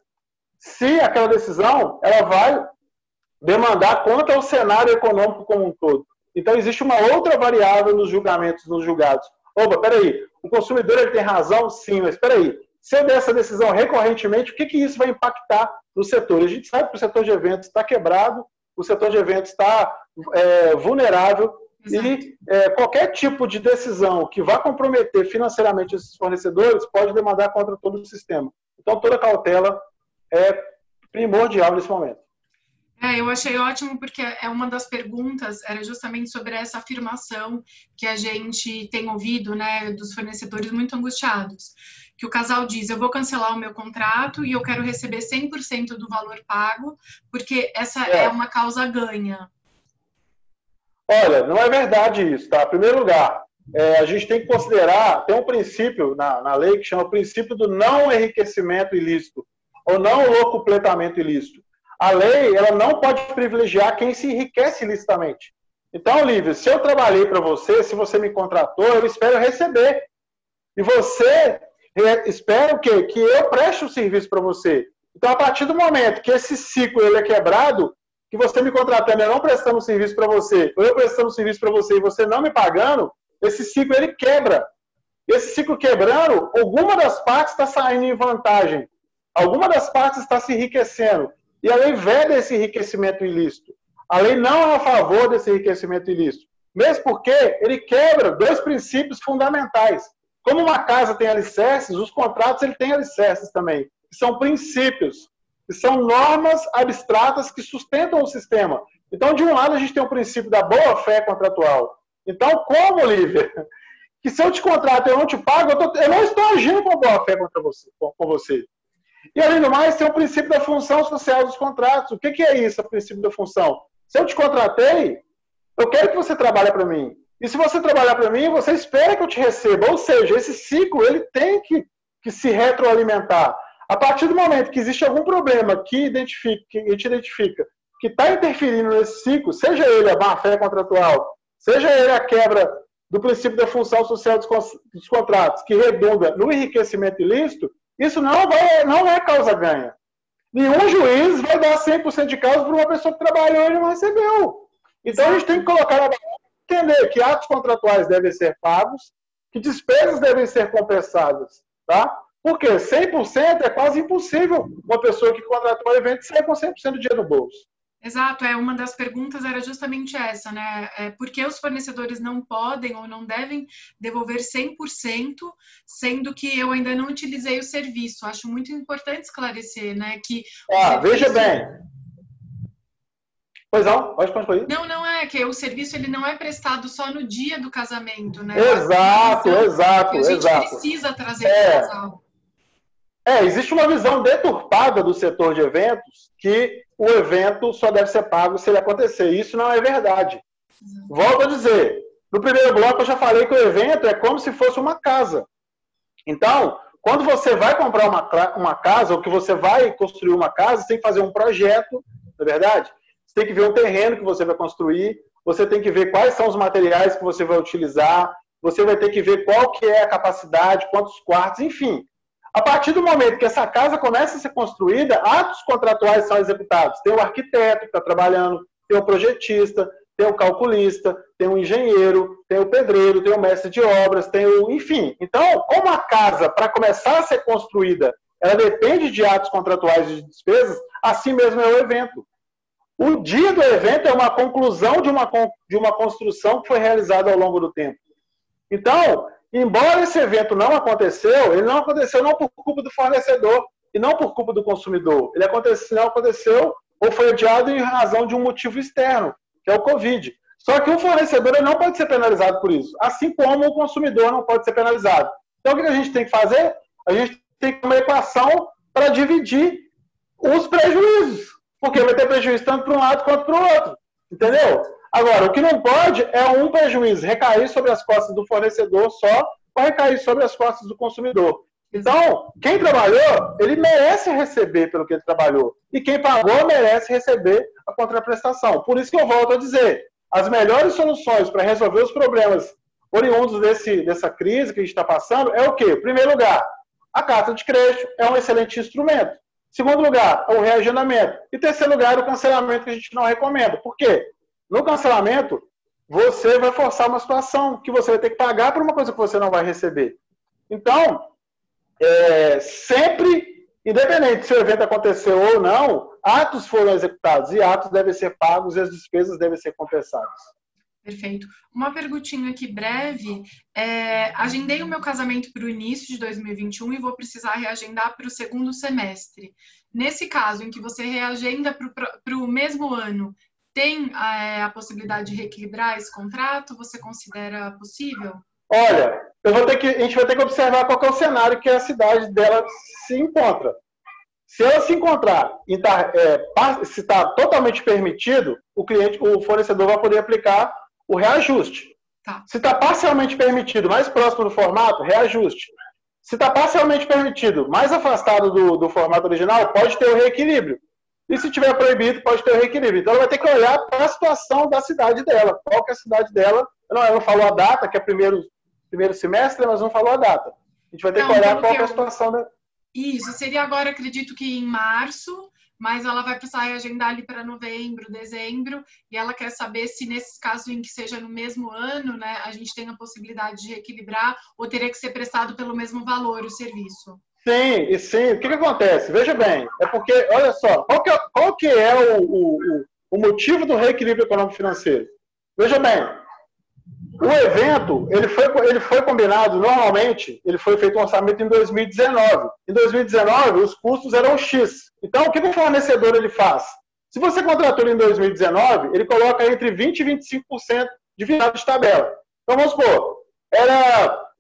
Se aquela decisão ela vai demandar contra o cenário econômico como um todo. Então, existe uma outra variável nos julgamentos, nos julgados. Opa, peraí, o consumidor ele tem razão? Sim, mas peraí, se eu der essa decisão recorrentemente, o que, que isso vai impactar no setor? A gente sabe que o setor de eventos está quebrado, o setor de eventos está é, vulnerável Exato. e é, qualquer tipo de decisão que vá comprometer financeiramente esses fornecedores pode demandar contra todo o sistema. Então, toda cautela é primordial nesse momento. É, eu achei ótimo porque é uma das perguntas era justamente sobre essa afirmação que a gente tem ouvido, né, dos fornecedores muito angustiados, que o casal diz: "Eu vou cancelar o meu contrato e eu quero receber 100% do valor pago, porque essa é, é uma causa ganha". Olha, não é verdade isso, tá? Em primeiro lugar, é, a gente tem que considerar, tem um princípio na, na lei que chama o princípio do não enriquecimento ilícito, ou não locupletamento ilícito a lei ela não pode privilegiar quem se enriquece ilicitamente. Então, Lívia, se eu trabalhei para você, se você me contratou, eu espero receber. E você espera o quê? Que eu preste o um serviço para você. Então, a partir do momento que esse ciclo ele é quebrado, que você me contratando, eu não prestando serviço para você, ou eu prestando serviço para você e você não me pagando, esse ciclo ele quebra. Esse ciclo quebrando, alguma das partes está saindo em vantagem. Alguma das partes está se enriquecendo. E a lei veda esse enriquecimento ilícito. A lei não é a favor desse enriquecimento ilícito. Mesmo porque ele quebra dois princípios fundamentais. Como uma casa tem alicerces, os contratos ele tem alicerces também. São princípios, são normas abstratas que sustentam o sistema. Então, de um lado, a gente tem o princípio da boa-fé contratual. Então, como, Lívia, que se eu te contrato e eu não te pago, eu, tô, eu não estou agindo com boa-fé contra você, com, com você. E, além do mais, tem o princípio da função social dos contratos. O que, que é isso, o princípio da função? Se eu te contratei, eu quero que você trabalhe para mim. E se você trabalhar para mim, você espera que eu te receba. Ou seja, esse ciclo ele tem que, que se retroalimentar. A partir do momento que existe algum problema que, identifica, que a gente identifica que está interferindo nesse ciclo, seja ele a má-fé contratual, seja ele a quebra do princípio da função social dos contratos, que redunda no enriquecimento ilícito, isso não, vai, não é causa ganha. Nenhum juiz vai dar 100% de causa para uma pessoa que trabalhou e não recebeu. Então a gente tem que colocar na entender que atos contratuais devem ser pagos, que despesas devem ser compensadas, tá? Porque 100% é quase impossível uma pessoa que contratou um evento sair com 100% do dinheiro no bolso. Exato, é uma das perguntas era justamente essa, né? É, por que os fornecedores não podem ou não devem devolver 100%, sendo que eu ainda não utilizei o serviço? Acho muito importante esclarecer, né? Que ah, serviço... veja bem. Pois não, pode concluir. Não, não é que o serviço ele não é prestado só no dia do casamento, né? Exato, exato, a gente exato. precisa trazer é. o casal. É, existe uma visão deturpada do setor de eventos que o evento só deve ser pago se ele acontecer. Isso não é verdade. Volto a dizer, no primeiro bloco eu já falei que o evento é como se fosse uma casa. Então, quando você vai comprar uma, uma casa, ou que você vai construir uma casa, você tem que fazer um projeto, não é verdade? Você tem que ver o terreno que você vai construir, você tem que ver quais são os materiais que você vai utilizar, você vai ter que ver qual que é a capacidade, quantos quartos, enfim. A partir do momento que essa casa começa a ser construída, atos contratuais são executados. Tem o arquiteto que está trabalhando, tem o projetista, tem o calculista, tem o engenheiro, tem o pedreiro, tem o mestre de obras, tem o. Enfim. Então, como a casa, para começar a ser construída, ela depende de atos contratuais e de despesas, assim mesmo é o evento. O dia do evento é uma conclusão de uma, de uma construção que foi realizada ao longo do tempo. Então, Embora esse evento não aconteceu, ele não aconteceu não por culpa do fornecedor e não por culpa do consumidor. Ele aconteceu, não aconteceu ou foi adiado em razão de um motivo externo, que é o Covid. Só que o fornecedor não pode ser penalizado por isso, assim como o consumidor não pode ser penalizado. Então, o que a gente tem que fazer? A gente tem que uma equação para dividir os prejuízos, porque vai ter prejuízo tanto para um lado quanto para o outro. Entendeu? Agora, o que não pode é um prejuízo recair sobre as costas do fornecedor só, ou recair sobre as costas do consumidor. Então, quem trabalhou, ele merece receber pelo que ele trabalhou. E quem pagou merece receber a contraprestação. Por isso que eu volto a dizer, as melhores soluções para resolver os problemas oriundos desse, dessa crise que a gente está passando é o quê? Em primeiro lugar, a carta de crédito é um excelente instrumento. Segundo lugar, o reagendamento. E terceiro lugar, o cancelamento que a gente não recomenda. Por quê? No cancelamento, você vai forçar uma situação que você vai ter que pagar por uma coisa que você não vai receber. Então, é, sempre, independente se o evento aconteceu ou não, atos foram executados e atos devem ser pagos e as despesas devem ser compensadas. Perfeito. Uma perguntinha aqui breve. É, agendei o meu casamento para o início de 2021 e vou precisar reagendar para o segundo semestre. Nesse caso, em que você reagenda para o mesmo ano, tem é, a possibilidade de reequilibrar esse contrato? Você considera possível? Olha, eu vou ter que, a gente vai ter que observar qual é o cenário que a cidade dela se encontra. Se ela se encontrar e tá, é, se está totalmente permitido, o cliente, o fornecedor vai poder aplicar o reajuste. Tá. Se está parcialmente permitido, mais próximo do formato, reajuste. Se está parcialmente permitido, mais afastado do, do, formato original, pode ter o reequilíbrio. E se tiver proibido, pode ter o reequilíbrio. Então, ela vai ter que olhar para a situação da cidade dela. Qual que é a cidade dela? Não, ela não falou a data, que é primeiro, primeiro semestre, mas não falou a data. A gente vai ter não, que olhar qual que é a situação da... Isso, seria agora, acredito que em março, mas ela vai precisar agendar ali para novembro, dezembro, e ela quer saber se nesses casos em que seja no mesmo ano, né, a gente tem a possibilidade de reequilibrar ou teria que ser prestado pelo mesmo valor o serviço. Sim, e sim. O que, que acontece? Veja bem, é porque, olha só, qual que é, qual que é o, o, o motivo do reequilíbrio econômico financeiro? Veja bem, o evento, ele foi, ele foi combinado, normalmente, ele foi feito um orçamento em 2019. Em 2019, os custos eram X. Então, o que o fornecedor ele faz? Se você contratou em 2019, ele coloca entre 20% e 25% de virada de tabela. Então, vamos supor, era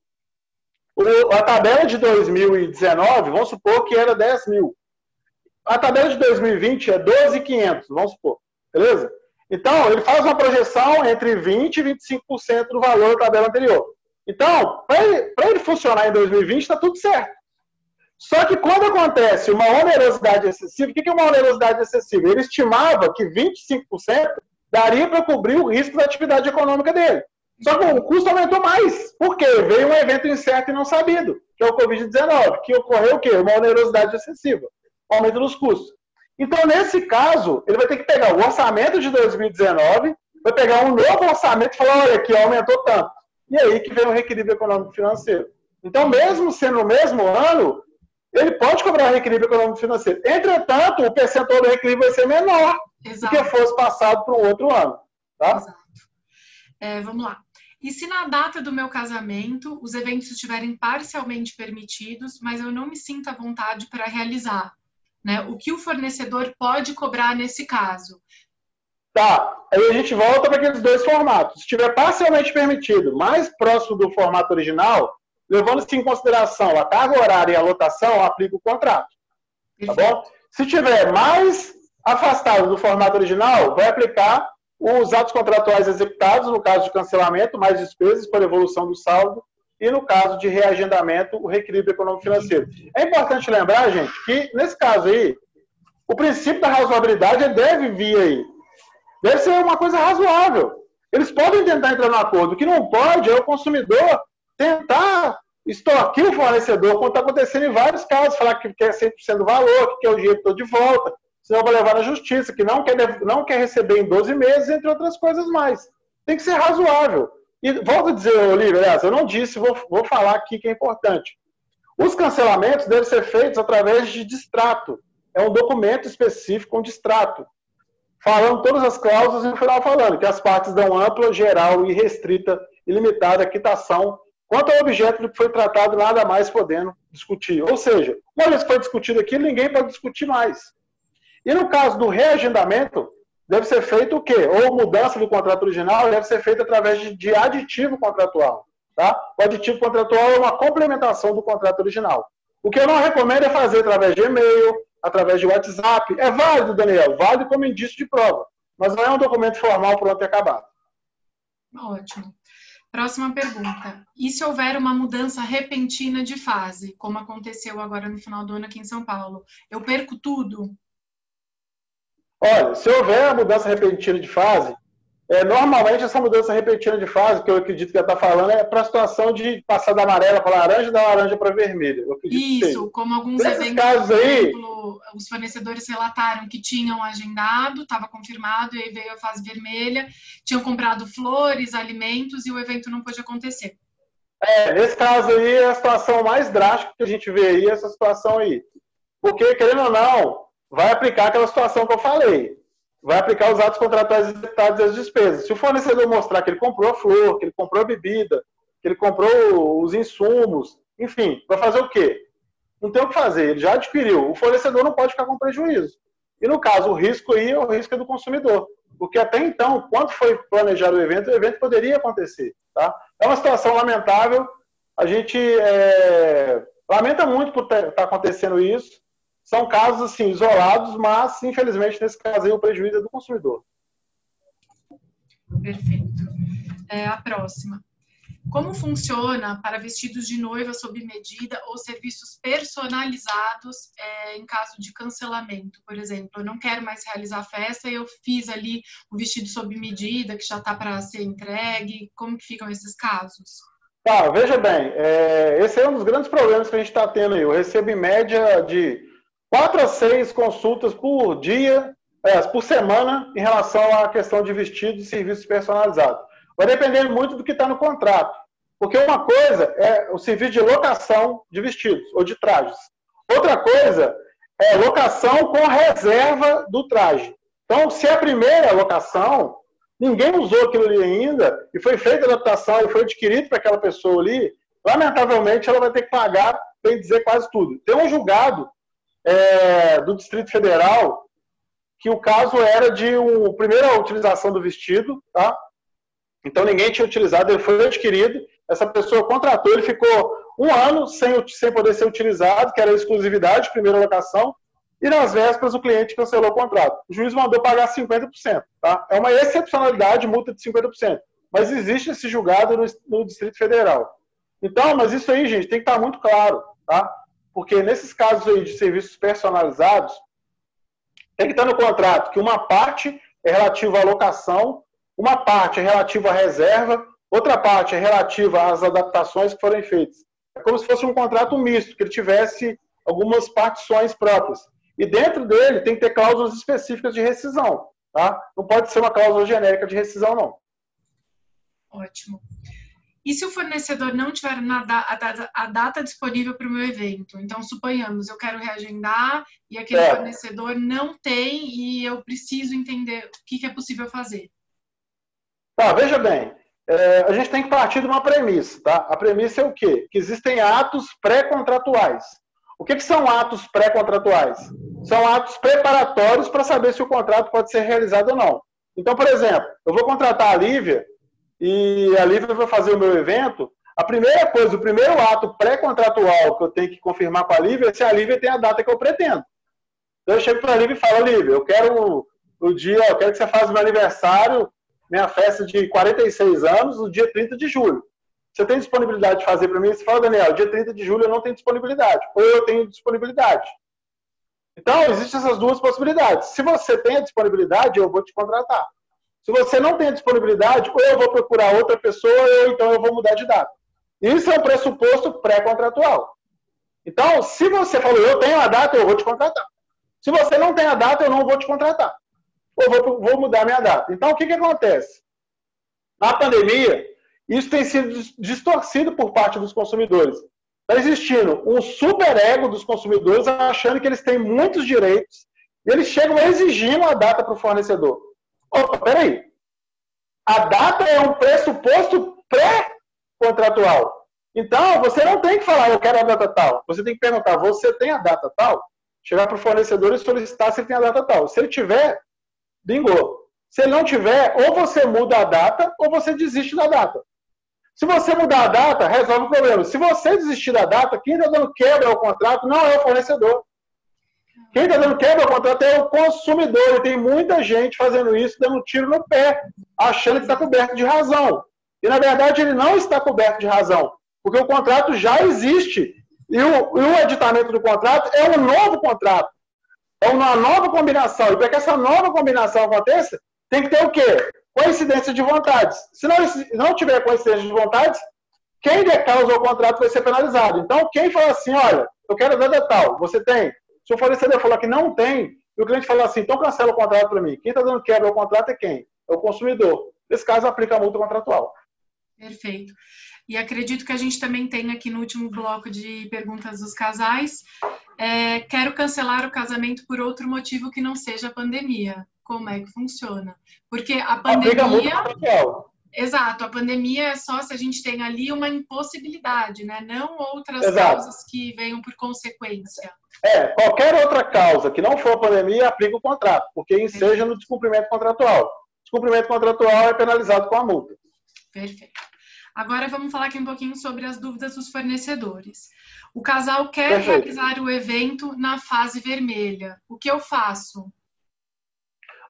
a tabela de 2019, vamos supor que era 10 mil. A tabela de 2020 é 12,500, vamos supor. Beleza? Então, ele faz uma projeção entre 20% e 25% do valor da tabela anterior. Então, para ele, ele, funcionar em 2020, está tudo certo. Só que quando acontece uma onerosidade excessiva, o que é uma onerosidade excessiva? Ele estimava que 25% daria para cobrir o risco da atividade econômica dele. Só que o custo aumentou mais. Por quê? Veio um evento incerto e não sabido, que é o Covid-19, que ocorreu o quê? Uma onerosidade excessiva, aumento dos custos. Então, nesse caso, ele vai ter que pegar o orçamento de 2019, vai pegar um novo orçamento e falar, olha, aqui aumentou tanto. E aí que vem o reequilíbrio econômico financeiro. Então, mesmo sendo o mesmo ano, ele pode cobrar reequilíbrio econômico financeiro. Entretanto, o percentual do reequilíbrio vai ser menor Exato. do que fosse passado para um outro ano. Tá? Exato. É, vamos lá. E se na data do meu casamento os eventos estiverem parcialmente permitidos, mas eu não me sinto à vontade para realizar? Né? O que o fornecedor pode cobrar nesse caso? Tá, aí a gente volta para aqueles dois formatos. Se estiver parcialmente permitido, mais próximo do formato original, levando-se em consideração a carga horária e a lotação, aplica o contrato. Tá bom? Se tiver mais afastado do formato original, vai aplicar os atos contratuais executados, no caso de cancelamento, mais despesas por evolução do saldo, e no caso de reagendamento, o reequilíbrio econômico-financeiro. É importante lembrar, gente, que nesse caso aí, o princípio da razoabilidade deve vir aí. Deve ser uma coisa razoável. Eles podem tentar entrar no acordo. O que não pode é o consumidor tentar extorquir o fornecedor, como está acontecendo em vários casos, falar que quer 100% do valor, que quer o dinheiro todo de volta, senão vai levar na justiça, que não quer, não quer receber em 12 meses, entre outras coisas mais. Tem que ser razoável. E volto a dizer, Olívio, aliás, eu não disse, vou, vou falar aqui que é importante. Os cancelamentos devem ser feitos através de distrato. É um documento específico, um distrato. Falando todas as cláusulas e no final falando que as partes dão ampla, geral e restrita e limitada quitação quanto ao objeto do que foi tratado, nada mais podendo discutir. Ou seja, uma vez que foi discutido aqui, ninguém pode discutir mais. E no caso do reagendamento, deve ser feito o quê? Ou mudança do contrato original deve ser feita através de, de aditivo contratual. Tá? O aditivo contratual é uma complementação do contrato original. O que eu não recomendo é fazer através de e-mail, através de WhatsApp. É válido, Daniel, válido como indício de prova, mas não é um documento formal pronto e acabado. Ótimo. Próxima pergunta. E se houver uma mudança repentina de fase, como aconteceu agora no final do ano aqui em São Paulo? Eu perco tudo? Olha, se houver a mudança repentina de fase, é, normalmente essa mudança repentina de fase, que eu acredito que ela está falando, é para a situação de passar da amarela para laranja e da laranja para vermelha. Isso, como alguns Nesses eventos, casos por aí, exemplo, os fornecedores relataram que tinham agendado, estava confirmado, e aí veio a fase vermelha, tinham comprado flores, alimentos, e o evento não pôde acontecer. É, nesse caso aí, é a situação mais drástica que a gente vê aí, essa situação aí. Porque, querendo ou não, vai aplicar aquela situação que eu falei. Vai aplicar os atos contratuais executados e as despesas. Se o fornecedor mostrar que ele comprou a flor, que ele comprou a bebida, que ele comprou os insumos, enfim, vai fazer o quê? Não tem o que fazer, ele já adquiriu. O fornecedor não pode ficar com prejuízo. E no caso, o risco aí é o risco do consumidor. Porque até então, quando foi planejado o evento, o evento poderia acontecer. Tá? É uma situação lamentável. A gente é, lamenta muito por estar tá acontecendo isso. São casos assim, isolados, mas infelizmente nesse caso aí o prejuízo é do consumidor. Perfeito. É, a próxima. Como funciona para vestidos de noiva sob medida ou serviços personalizados é, em caso de cancelamento? Por exemplo, eu não quero mais realizar a festa e eu fiz ali o vestido sob medida que já está para ser entregue. Como que ficam esses casos? Tá, veja bem, é, esse é um dos grandes problemas que a gente está tendo aí. Eu recebo em média de quatro a seis consultas por dia, é, por semana, em relação à questão de vestidos e serviços personalizados. Vai depender muito do que está no contrato. Porque uma coisa é o serviço de locação de vestidos ou de trajes. Outra coisa é locação com reserva do traje. Então, se é a primeira locação, ninguém usou aquilo ali ainda, e foi feita a adaptação e foi adquirido para aquela pessoa ali, lamentavelmente ela vai ter que pagar, bem dizer, quase tudo. Tem um julgado é, do Distrito Federal que o caso era de uma primeira utilização do vestido, tá? Então ninguém tinha utilizado, ele foi adquirido, essa pessoa contratou, ele ficou um ano sem, sem poder ser utilizado, que era exclusividade, primeira locação, e nas vésperas o cliente cancelou o contrato. O juiz mandou pagar 50%. Tá? É uma excepcionalidade, multa de 50%. Mas existe esse julgado no, no Distrito Federal. Então, mas isso aí, gente, tem que estar muito claro, tá? Porque nesses casos aí de serviços personalizados, tem que estar no contrato que uma parte é relativa à locação uma parte é relativa à reserva, outra parte é relativa às adaptações que forem feitas. É como se fosse um contrato misto, que ele tivesse algumas partições próprias. E dentro dele tem que ter cláusulas específicas de rescisão. Tá? Não pode ser uma cláusula genérica de rescisão, não. Ótimo. E se o fornecedor não tiver a data, a data disponível para o meu evento? Então, suponhamos, eu quero reagendar e aquele é. fornecedor não tem e eu preciso entender o que, que é possível fazer. Tá, veja bem, é, a gente tem que partir de uma premissa, tá? A premissa é o quê? Que existem atos pré-contratuais. O que, que são atos pré-contratuais? São atos preparatórios para saber se o contrato pode ser realizado ou não. Então, por exemplo, eu vou contratar a Lívia e a Lívia vai fazer o meu evento. A primeira coisa, o primeiro ato pré-contratual que eu tenho que confirmar com a Lívia é se a Lívia tem a data que eu pretendo. Então eu chego para a Lívia e falo, Lívia, eu quero o dia, eu quero que você faça o meu aniversário minha festa de 46 anos no dia 30 de julho. Você tem disponibilidade de fazer para mim? Você fala, Daniel, dia 30 de julho eu não tenho disponibilidade. Ou eu tenho disponibilidade. Então, existem essas duas possibilidades. Se você tem a disponibilidade, eu vou te contratar. Se você não tem disponibilidade, ou eu vou procurar outra pessoa, ou então eu vou mudar de data. Isso é um pressuposto pré-contratual. Então, se você falou, eu tenho a data, eu vou te contratar. Se você não tem a data, eu não vou te contratar ou vou, vou mudar minha data. Então, o que, que acontece? Na pandemia, isso tem sido distorcido por parte dos consumidores. Está existindo um superego dos consumidores achando que eles têm muitos direitos e eles chegam exigindo a data para o fornecedor. Opa, peraí. A data é um pressuposto pré-contratual. Então, você não tem que falar, eu quero a data tal. Você tem que perguntar, você tem a data tal? Chegar para o fornecedor e solicitar se ele tem a data tal. Se ele tiver, Bingo. Se ele não tiver, ou você muda a data, ou você desiste da data. Se você mudar a data, resolve o problema. Se você desistir da data, quem está dando quebra ao contrato não é o fornecedor. Quem está dando quebra contrato é o consumidor. E tem muita gente fazendo isso, dando um tiro no pé, achando que está coberto de razão. E, na verdade, ele não está coberto de razão, porque o contrato já existe. E o, e o editamento do contrato é um novo contrato. É uma nova combinação. E para que essa nova combinação aconteça, tem que ter o quê? Coincidência de vontades. Se não, não tiver coincidência de vontades, quem decausa o contrato vai ser penalizado. Então, quem fala assim, olha, eu quero data tal, você tem. Se o fornecedor falar que não tem, e o cliente falar assim, então cancela o contrato para mim. Quem está dando quebra ao contrato é quem? É o consumidor. Nesse caso, aplica a multa contratual. Perfeito. E acredito que a gente também tem aqui no último bloco de perguntas dos casais. É, quero cancelar o casamento por outro motivo que não seja a pandemia. Como é que funciona? Porque a pandemia. Exato, a pandemia é só se a gente tem ali uma impossibilidade, né? Não outras Exato. causas que venham por consequência. É, qualquer outra causa que não for a pandemia, aplica o contrato, porque enseja no descumprimento contratual. Descumprimento contratual é penalizado com a multa. Perfeito. Agora vamos falar aqui um pouquinho sobre as dúvidas dos fornecedores. O casal quer Perfeito. realizar o evento na fase vermelha. O que eu faço?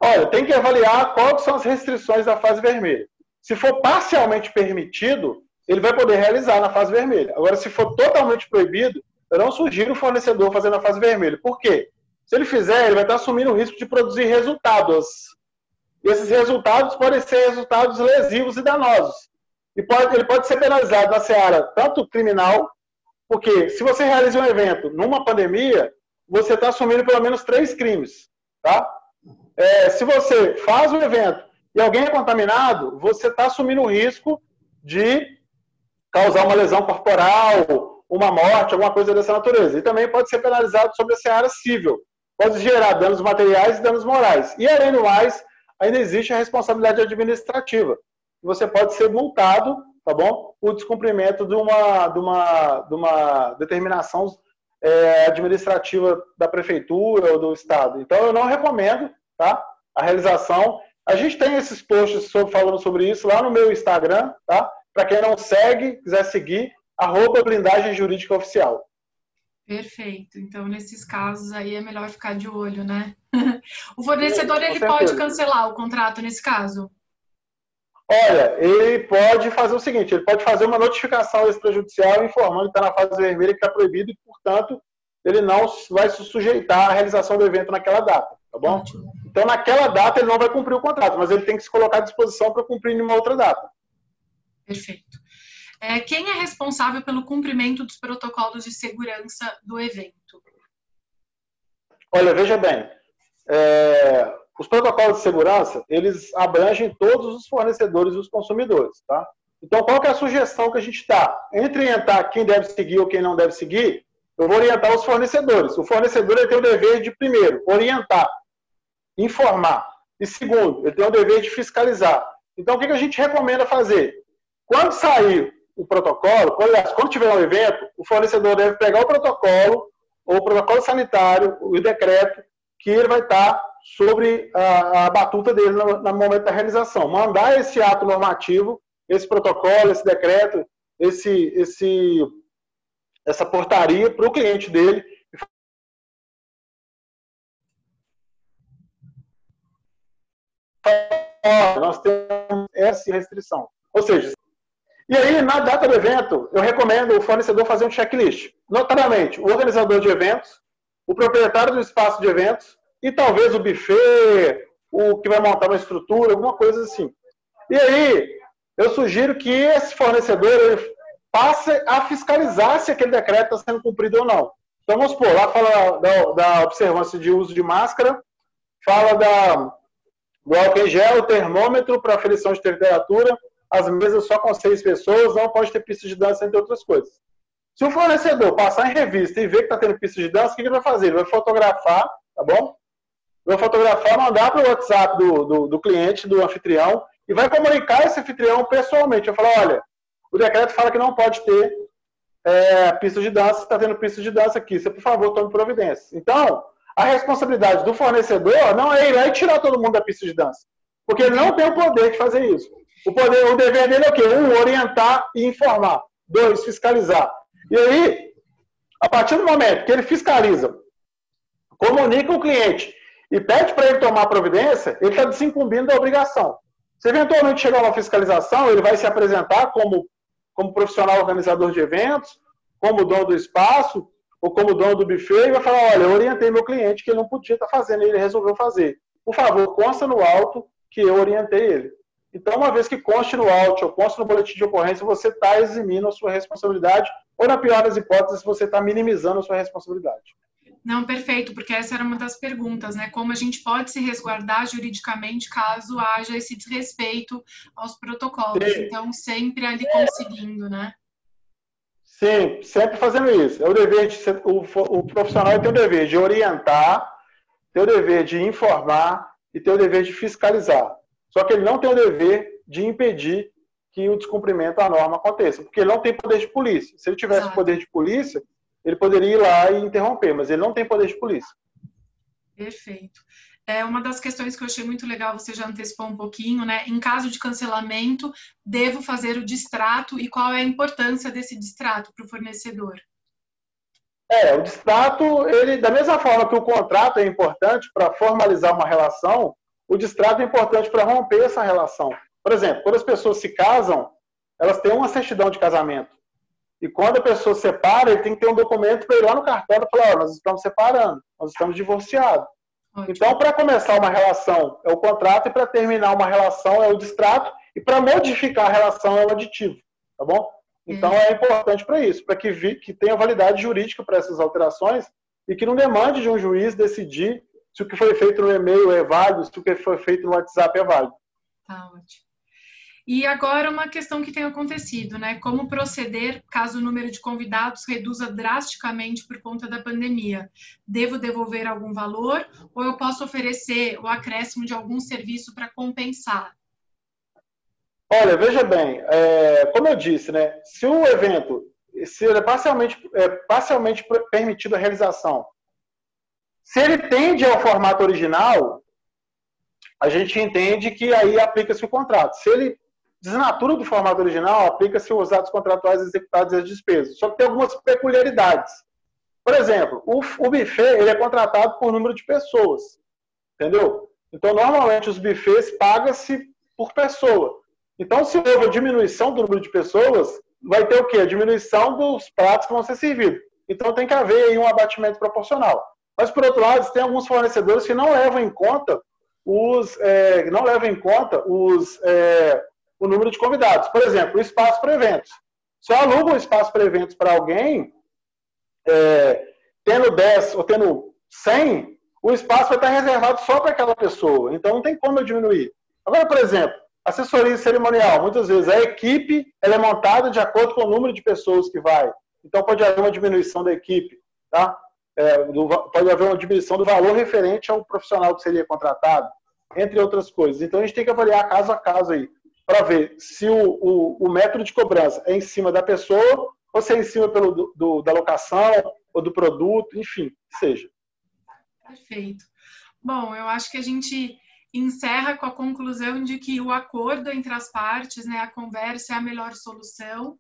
Olha, tem que avaliar quais são as restrições da fase vermelha. Se for parcialmente permitido, ele vai poder realizar na fase vermelha. Agora, se for totalmente proibido, eu não sugiro o fornecedor fazer na fase vermelha. Por quê? Se ele fizer, ele vai estar assumindo o risco de produzir resultados. E esses resultados podem ser resultados lesivos e danosos. E pode, ele pode ser penalizado na seara tanto criminal, porque se você realiza um evento numa pandemia, você está assumindo pelo menos três crimes. Tá? É, se você faz um evento e alguém é contaminado, você está assumindo o risco de causar uma lesão corporal, uma morte, alguma coisa dessa natureza. E também pode ser penalizado sobre a área civil. Pode gerar danos materiais e danos morais. E, além do mais, ainda existe a responsabilidade administrativa. Você pode ser multado, tá bom? O descumprimento de uma, de uma, de uma determinação é, administrativa da prefeitura ou do estado. Então, eu não recomendo, tá? A realização a gente tem esses posts sobre, falando sobre isso lá no meu Instagram, tá? Para quem não segue, quiser seguir, arroba blindagem jurídica oficial. Perfeito. Então, nesses casos aí é melhor ficar de olho, né? o fornecedor, ele pode cancelar o contrato nesse caso? Olha, ele pode fazer o seguinte, ele pode fazer uma notificação extrajudicial informando que está na fase vermelha, que está proibido e, portanto, ele não vai se sujeitar à realização do evento naquela data, tá bom? Ótimo. Então, naquela data, ele não vai cumprir o contrato, mas ele tem que se colocar à disposição para cumprir em uma outra data. Perfeito. É, quem é responsável pelo cumprimento dos protocolos de segurança do evento? Olha, veja bem, é, os protocolos de segurança, eles abrangem todos os fornecedores e os consumidores, tá? Então, qual é a sugestão que a gente dá? Entre orientar quem deve seguir ou quem não deve seguir, eu vou orientar os fornecedores. O fornecedor tem o dever de, primeiro, orientar informar. E segundo, ele tem o dever de fiscalizar. Então, o que a gente recomenda fazer? Quando sair o protocolo, quando tiver um evento, o fornecedor deve pegar o protocolo, ou o protocolo sanitário, o decreto, que ele vai estar sobre a, a batuta dele no, no, momento da realização. Mandar esse ato normativo, esse protocolo, esse decreto, esse, esse, essa portaria para o cliente dele nós temos essa restrição. Ou seja, e aí, na data do evento, eu recomendo o fornecedor fazer um checklist. Notadamente, o organizador de eventos, o proprietário do espaço de eventos e talvez o buffet, o que vai montar uma estrutura, alguma coisa assim. E aí, eu sugiro que esse fornecedor passe a fiscalizar se aquele decreto está sendo cumprido ou não. Então, vamos supor, lá fala da, da observância de uso de máscara, fala da do álcool em gel, termômetro para aferição de temperatura, as mesas só com seis pessoas, não pode ter pista de dança, entre outras coisas. Se o fornecedor passar em revista e ver que está tendo pista de dança, o que ele vai fazer? Ele vai fotografar, tá bom? Vai fotografar, mandar para o WhatsApp do, do, do, cliente, do anfitrião, e vai comunicar esse anfitrião pessoalmente. Vai falar, olha, o decreto fala que não pode ter é, pista de dança, está tendo pista de dança aqui. Você, por favor, tome providência. Então, a responsabilidade do fornecedor não é ir lá e tirar todo mundo da pista de dança. Porque ele não tem o poder de fazer isso. O, poder, o dever dele é o quê? Um, orientar e informar. Dois, fiscalizar. E aí, a partir do momento que ele fiscaliza, comunica o cliente e pede para ele tomar providência, ele está desincumbindo da obrigação. Se eventualmente chegar uma fiscalização, ele vai se apresentar como, como profissional organizador de eventos, como dono do espaço, ou como dono do buffet, e vai falar: olha, eu orientei meu cliente que ele não podia estar fazendo, e ele resolveu fazer. Por favor, consta no alto que eu orientei ele. Então, uma vez que conste no auto ou conste no boletim de ocorrência, você está eximindo a sua responsabilidade, ou, na pior das hipóteses, você está minimizando a sua responsabilidade. Não, perfeito, porque essa era uma das perguntas, né? Como a gente pode se resguardar juridicamente caso haja esse desrespeito aos protocolos. Sim. Então, sempre ali conseguindo, né? Sim, sempre fazendo isso. É o dever de ser, o, o profissional tem o dever de orientar, tem o dever de informar e tem o dever de fiscalizar. Só que ele não tem o dever de impedir que o descumprimento da norma aconteça, porque ele não tem poder de polícia. Se ele tivesse Exato. poder de polícia, ele poderia ir lá e interromper, mas ele não tem poder de polícia. Perfeito. É uma das questões que eu achei muito legal, você já antecipou um pouquinho, né? Em caso de cancelamento, devo fazer o distrato e qual é a importância desse distrato para o fornecedor? É, o distrato, ele, da mesma forma que o contrato é importante para formalizar uma relação, o distrato é importante para romper essa relação. Por exemplo, quando as pessoas se casam, elas têm uma certidão de casamento. E quando a pessoa separa, ele tem que ter um documento para ir lá no cartório e falar: oh, nós estamos separando, nós estamos divorciados. Ótimo. Então, para começar uma relação é o contrato, e para terminar uma relação é o distrato, e para modificar a relação é o aditivo. Tá bom? Então, é, é importante para isso, para que, que tenha validade jurídica para essas alterações e que não demande de um juiz decidir se o que foi feito no e-mail é válido, se o que foi feito no WhatsApp é válido. Tá ótimo. E agora uma questão que tem acontecido, né? Como proceder caso o número de convidados reduza drasticamente por conta da pandemia? Devo devolver algum valor ou eu posso oferecer o acréscimo de algum serviço para compensar? Olha, veja bem, é, como eu disse, né? Se o evento se é parcialmente, é, parcialmente permitido a realização se ele tende ao formato original, a gente entende que aí aplica-se o contrato. Se ele desnatura do formato original, aplica-se os atos contratuais executados e as despesas. Só que tem algumas peculiaridades. Por exemplo, o, o buffet ele é contratado por número de pessoas. Entendeu? Então, normalmente, os buffets pagam-se por pessoa. Então, se houve a diminuição do número de pessoas, vai ter o quê? A diminuição dos pratos que vão ser servidos. Então, tem que haver aí um abatimento proporcional. Mas, por outro lado, tem alguns fornecedores que não levam em conta os, é, não levam em conta os, é, o número de convidados. Por exemplo, o espaço para eventos. Se eu alugo um espaço para eventos para alguém, é, tendo 10 ou tendo 100, o espaço vai estar reservado só para aquela pessoa. Então, não tem como eu diminuir. Agora, por exemplo, assessoria cerimonial. Muitas vezes a equipe ela é montada de acordo com o número de pessoas que vai. Então, pode haver uma diminuição da equipe. Tá? É, do, pode haver uma diminuição do valor referente ao profissional que seria contratado, entre outras coisas. Então a gente tem que avaliar caso a caso aí, para ver se o, o, o, método de cobrança é em cima da pessoa ou se é em cima pelo, do, da locação ou do produto, enfim, seja. Perfeito. Bom, eu acho que a gente encerra com a conclusão de que o acordo entre as partes, né, a conversa é a melhor solução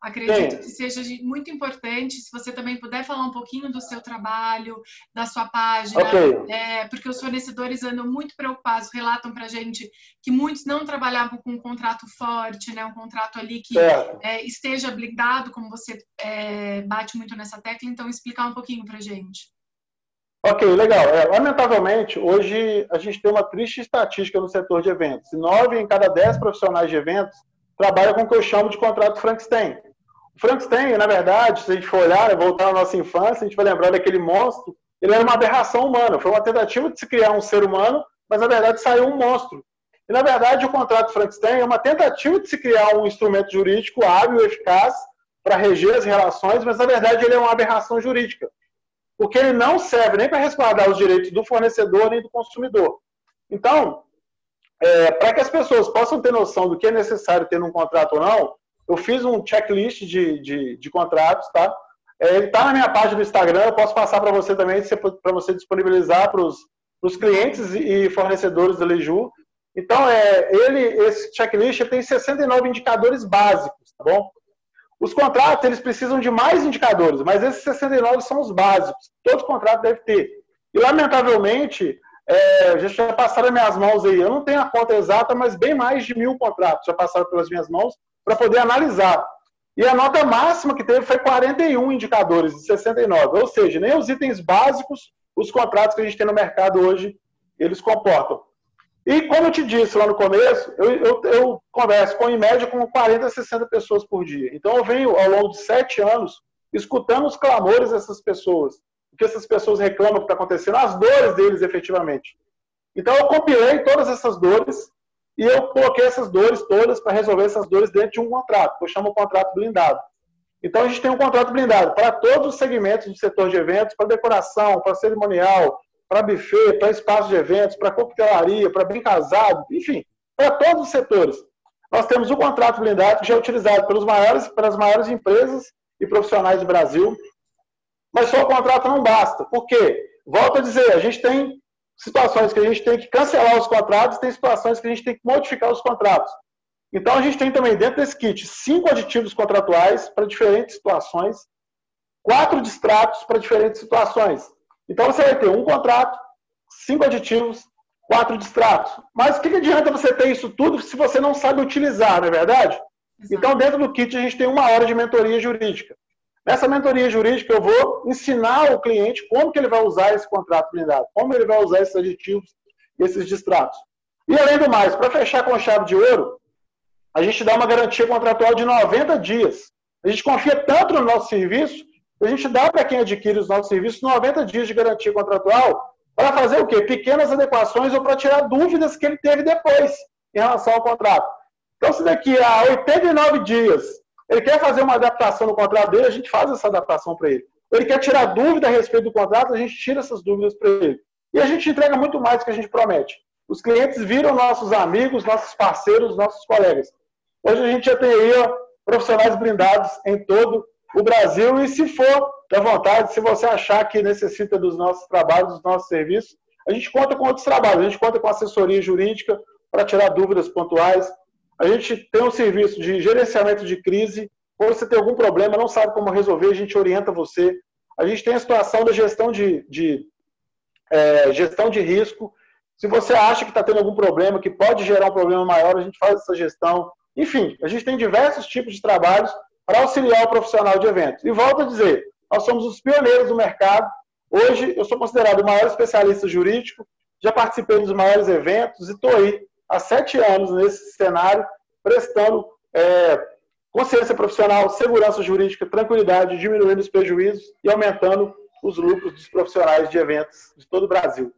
Acredito Sim. que seja muito importante se você também puder falar um pouquinho do seu trabalho, da sua página, okay. é, porque os fornecedores andam muito preocupados, relatam para a gente que muitos não trabalhavam com um contrato forte, né, um contrato ali que é, esteja blindado, como você é, bate muito nessa tecla, então explicar um pouquinho para a gente. Ok, legal. É, lamentavelmente, hoje a gente tem uma triste estatística no setor de eventos. Nove em cada dez profissionais de eventos trabalham com o que eu chamo de contrato Frankenstein. Frankenstein, na verdade, se a gente for olhar, voltar à nossa infância, a gente vai lembrar daquele monstro. Ele era uma aberração humana, foi uma tentativa de se criar um ser humano, mas na verdade saiu um monstro. E na verdade, o contrato Frankenstein é uma tentativa de se criar um instrumento jurídico hábil eficaz para reger as relações, mas na verdade ele é uma aberração jurídica. Porque ele não serve nem para respaldar os direitos do fornecedor nem do consumidor. Então, é, para que as pessoas possam ter noção do que é necessário ter num contrato ou não, eu fiz um checklist de, de, de contratos, tá? É, ele está na minha página do Instagram, eu posso passar para você também, para você disponibilizar para os clientes e fornecedores da Leju. Então, é, ele, esse checklist tem 69 indicadores básicos, tá bom? Os contratos, eles precisam de mais indicadores, mas esses 69 são os básicos. Todo contrato deve ter. E, lamentavelmente, é, já passaram minhas mãos aí. Eu não tenho a conta exata, mas bem mais de mil contratos já passaram pelas minhas mãos para poder analisar. E a nota máxima que teve foi 41 indicadores de 69. Ou seja, nem os itens básicos, os contratos que a gente tem no mercado hoje, eles comportam. E como eu te disse lá no começo, eu, eu, eu converso com, em média, com 40 60 pessoas por dia. Então eu venho, ao longo de sete anos, escutando os clamores dessas pessoas. O que essas pessoas reclamam que está acontecendo, as dores deles efetivamente. Então eu compilei todas essas dores e eu coloquei essas dores todas para resolver essas dores dentro de um contrato, que eu chamo de contrato blindado. Então a gente tem um contrato blindado para todos os segmentos do setor de eventos, para decoração, para cerimonial, para buffet, para espaço de eventos, para coquetelaria, para bem casado, enfim, para todos os setores. Nós temos um contrato blindado que já é utilizado pelos maiores, pelas maiores empresas e profissionais do Brasil, mas só o contrato não basta. Por quê? Volto a dizer, a gente tem situações que a gente tem que cancelar os contratos, tem situações que a gente tem que modificar os contratos. Então, a gente tem também dentro desse kit cinco aditivos contratuais para diferentes situações, quatro distratos para diferentes situações. Então você vai ter um contrato, cinco aditivos, quatro distratos. Mas o que, que adianta você ter isso tudo se você não sabe utilizar, não é verdade? Exato. Então, dentro do kit, a gente tem uma hora de mentoria jurídica. Nessa mentoria jurídica, eu vou ensinar o cliente como que ele vai usar esse contrato blindado, como ele vai usar esses aditivos, esses distratos. E, além do mais, para fechar com chave de ouro, a gente dá uma garantia contratual de 90 dias. A gente confia tanto no nosso serviço a gente dá para quem adquire os nossos serviços 90 dias de garantia contratual para fazer o quê? Pequenas adequações ou para tirar dúvidas que ele teve depois em relação ao contrato. Então, se daqui a 89 dias ele quer fazer uma adaptação no contrato dele, a gente faz essa adaptação para ele. Ele quer tirar dúvida a respeito do contrato, a gente tira essas dúvidas para ele. E a gente entrega muito mais do que a gente promete. Os clientes viram nossos amigos, nossos parceiros, nossos colegas. Hoje a gente já tem aí ó, profissionais blindados em todo o Brasil e se for da vontade, se você achar que necessita dos nossos trabalhos, dos nossos serviços, a gente conta com outros trabalhos, a gente conta com assessoria jurídica para tirar dúvidas pontuais. A gente tem um serviço de gerenciamento de crise. Quando você tem algum problema, não sabe como resolver, a gente orienta você. A gente tem a situação da gestão de, de é, gestão de risco. Se você acha que está tendo algum problema, que pode gerar um problema maior, a gente faz essa gestão. Enfim, a gente tem diversos tipos de trabalhos para auxiliar o profissional de eventos. E volto a dizer, nós somos os pioneiros do mercado. Hoje, eu sou considerado o maior especialista jurídico, já participei dos maiores eventos e estou aí há sete anos nesse cenário, prestando é, consciência profissional, segurança jurídica, tranquilidade, diminuindo os prejuízos e aumentando os lucros dos profissionais de eventos de todo o Brasil.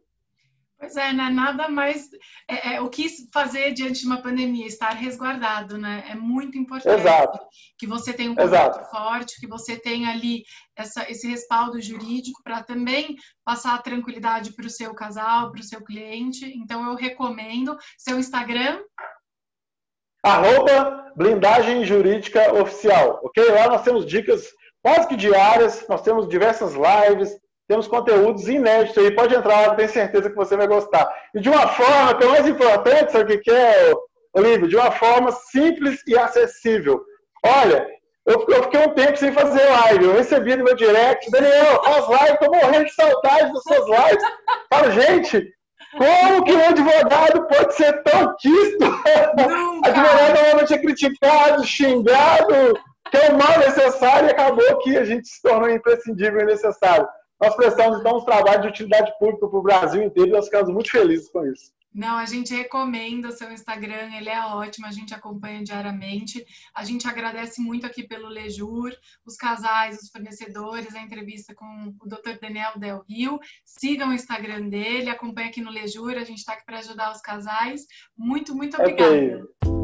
Pois é, né? Nada mais. É, é, o que fazer diante de uma pandemia? Estar resguardado, né? É muito importante. Exato. Que você tenha um contrato forte, que você tenha ali essa, esse respaldo jurídico para também passar a tranquilidade para o seu casal, para o seu cliente. Então, eu recomendo. Seu Instagram. Arroba blindagem jurídica oficial, ok? Lá nós temos dicas quase que diárias, nós temos diversas lives, temos conteúdos inéditos aí. Pode entrar lá, tenho certeza que você vai gostar. E de uma forma, que é mais importante, sabe o que é, Olívio? De uma forma simples e acessível. Olha, eu, eu, fiquei um tempo sem fazer live. Eu recebi no meu direct, Daniel, faz live, tô morrendo de saudade das suas lives. Falo, gente, como que um advogado pode ser tão quisto? advogado normalmente é criticado, xingado, que é o mal necessário e acabou que a gente se tornou imprescindível e necessário. Nós prestamos, então, um trabalho de utilidade pública para o Brasil inteiro e nós ficamos muito felizes com isso. Não, a gente recomenda o seu Instagram, ele é ótimo, a gente acompanha diariamente. A gente agradece muito aqui pelo Lejur, os casais, os fornecedores, a entrevista com o Dr. Daniel Del Rio. Sigam o Instagram dele, acompanhe aqui no Lejur, a gente está aqui para ajudar os casais. Muito, muito obrigada. Okay.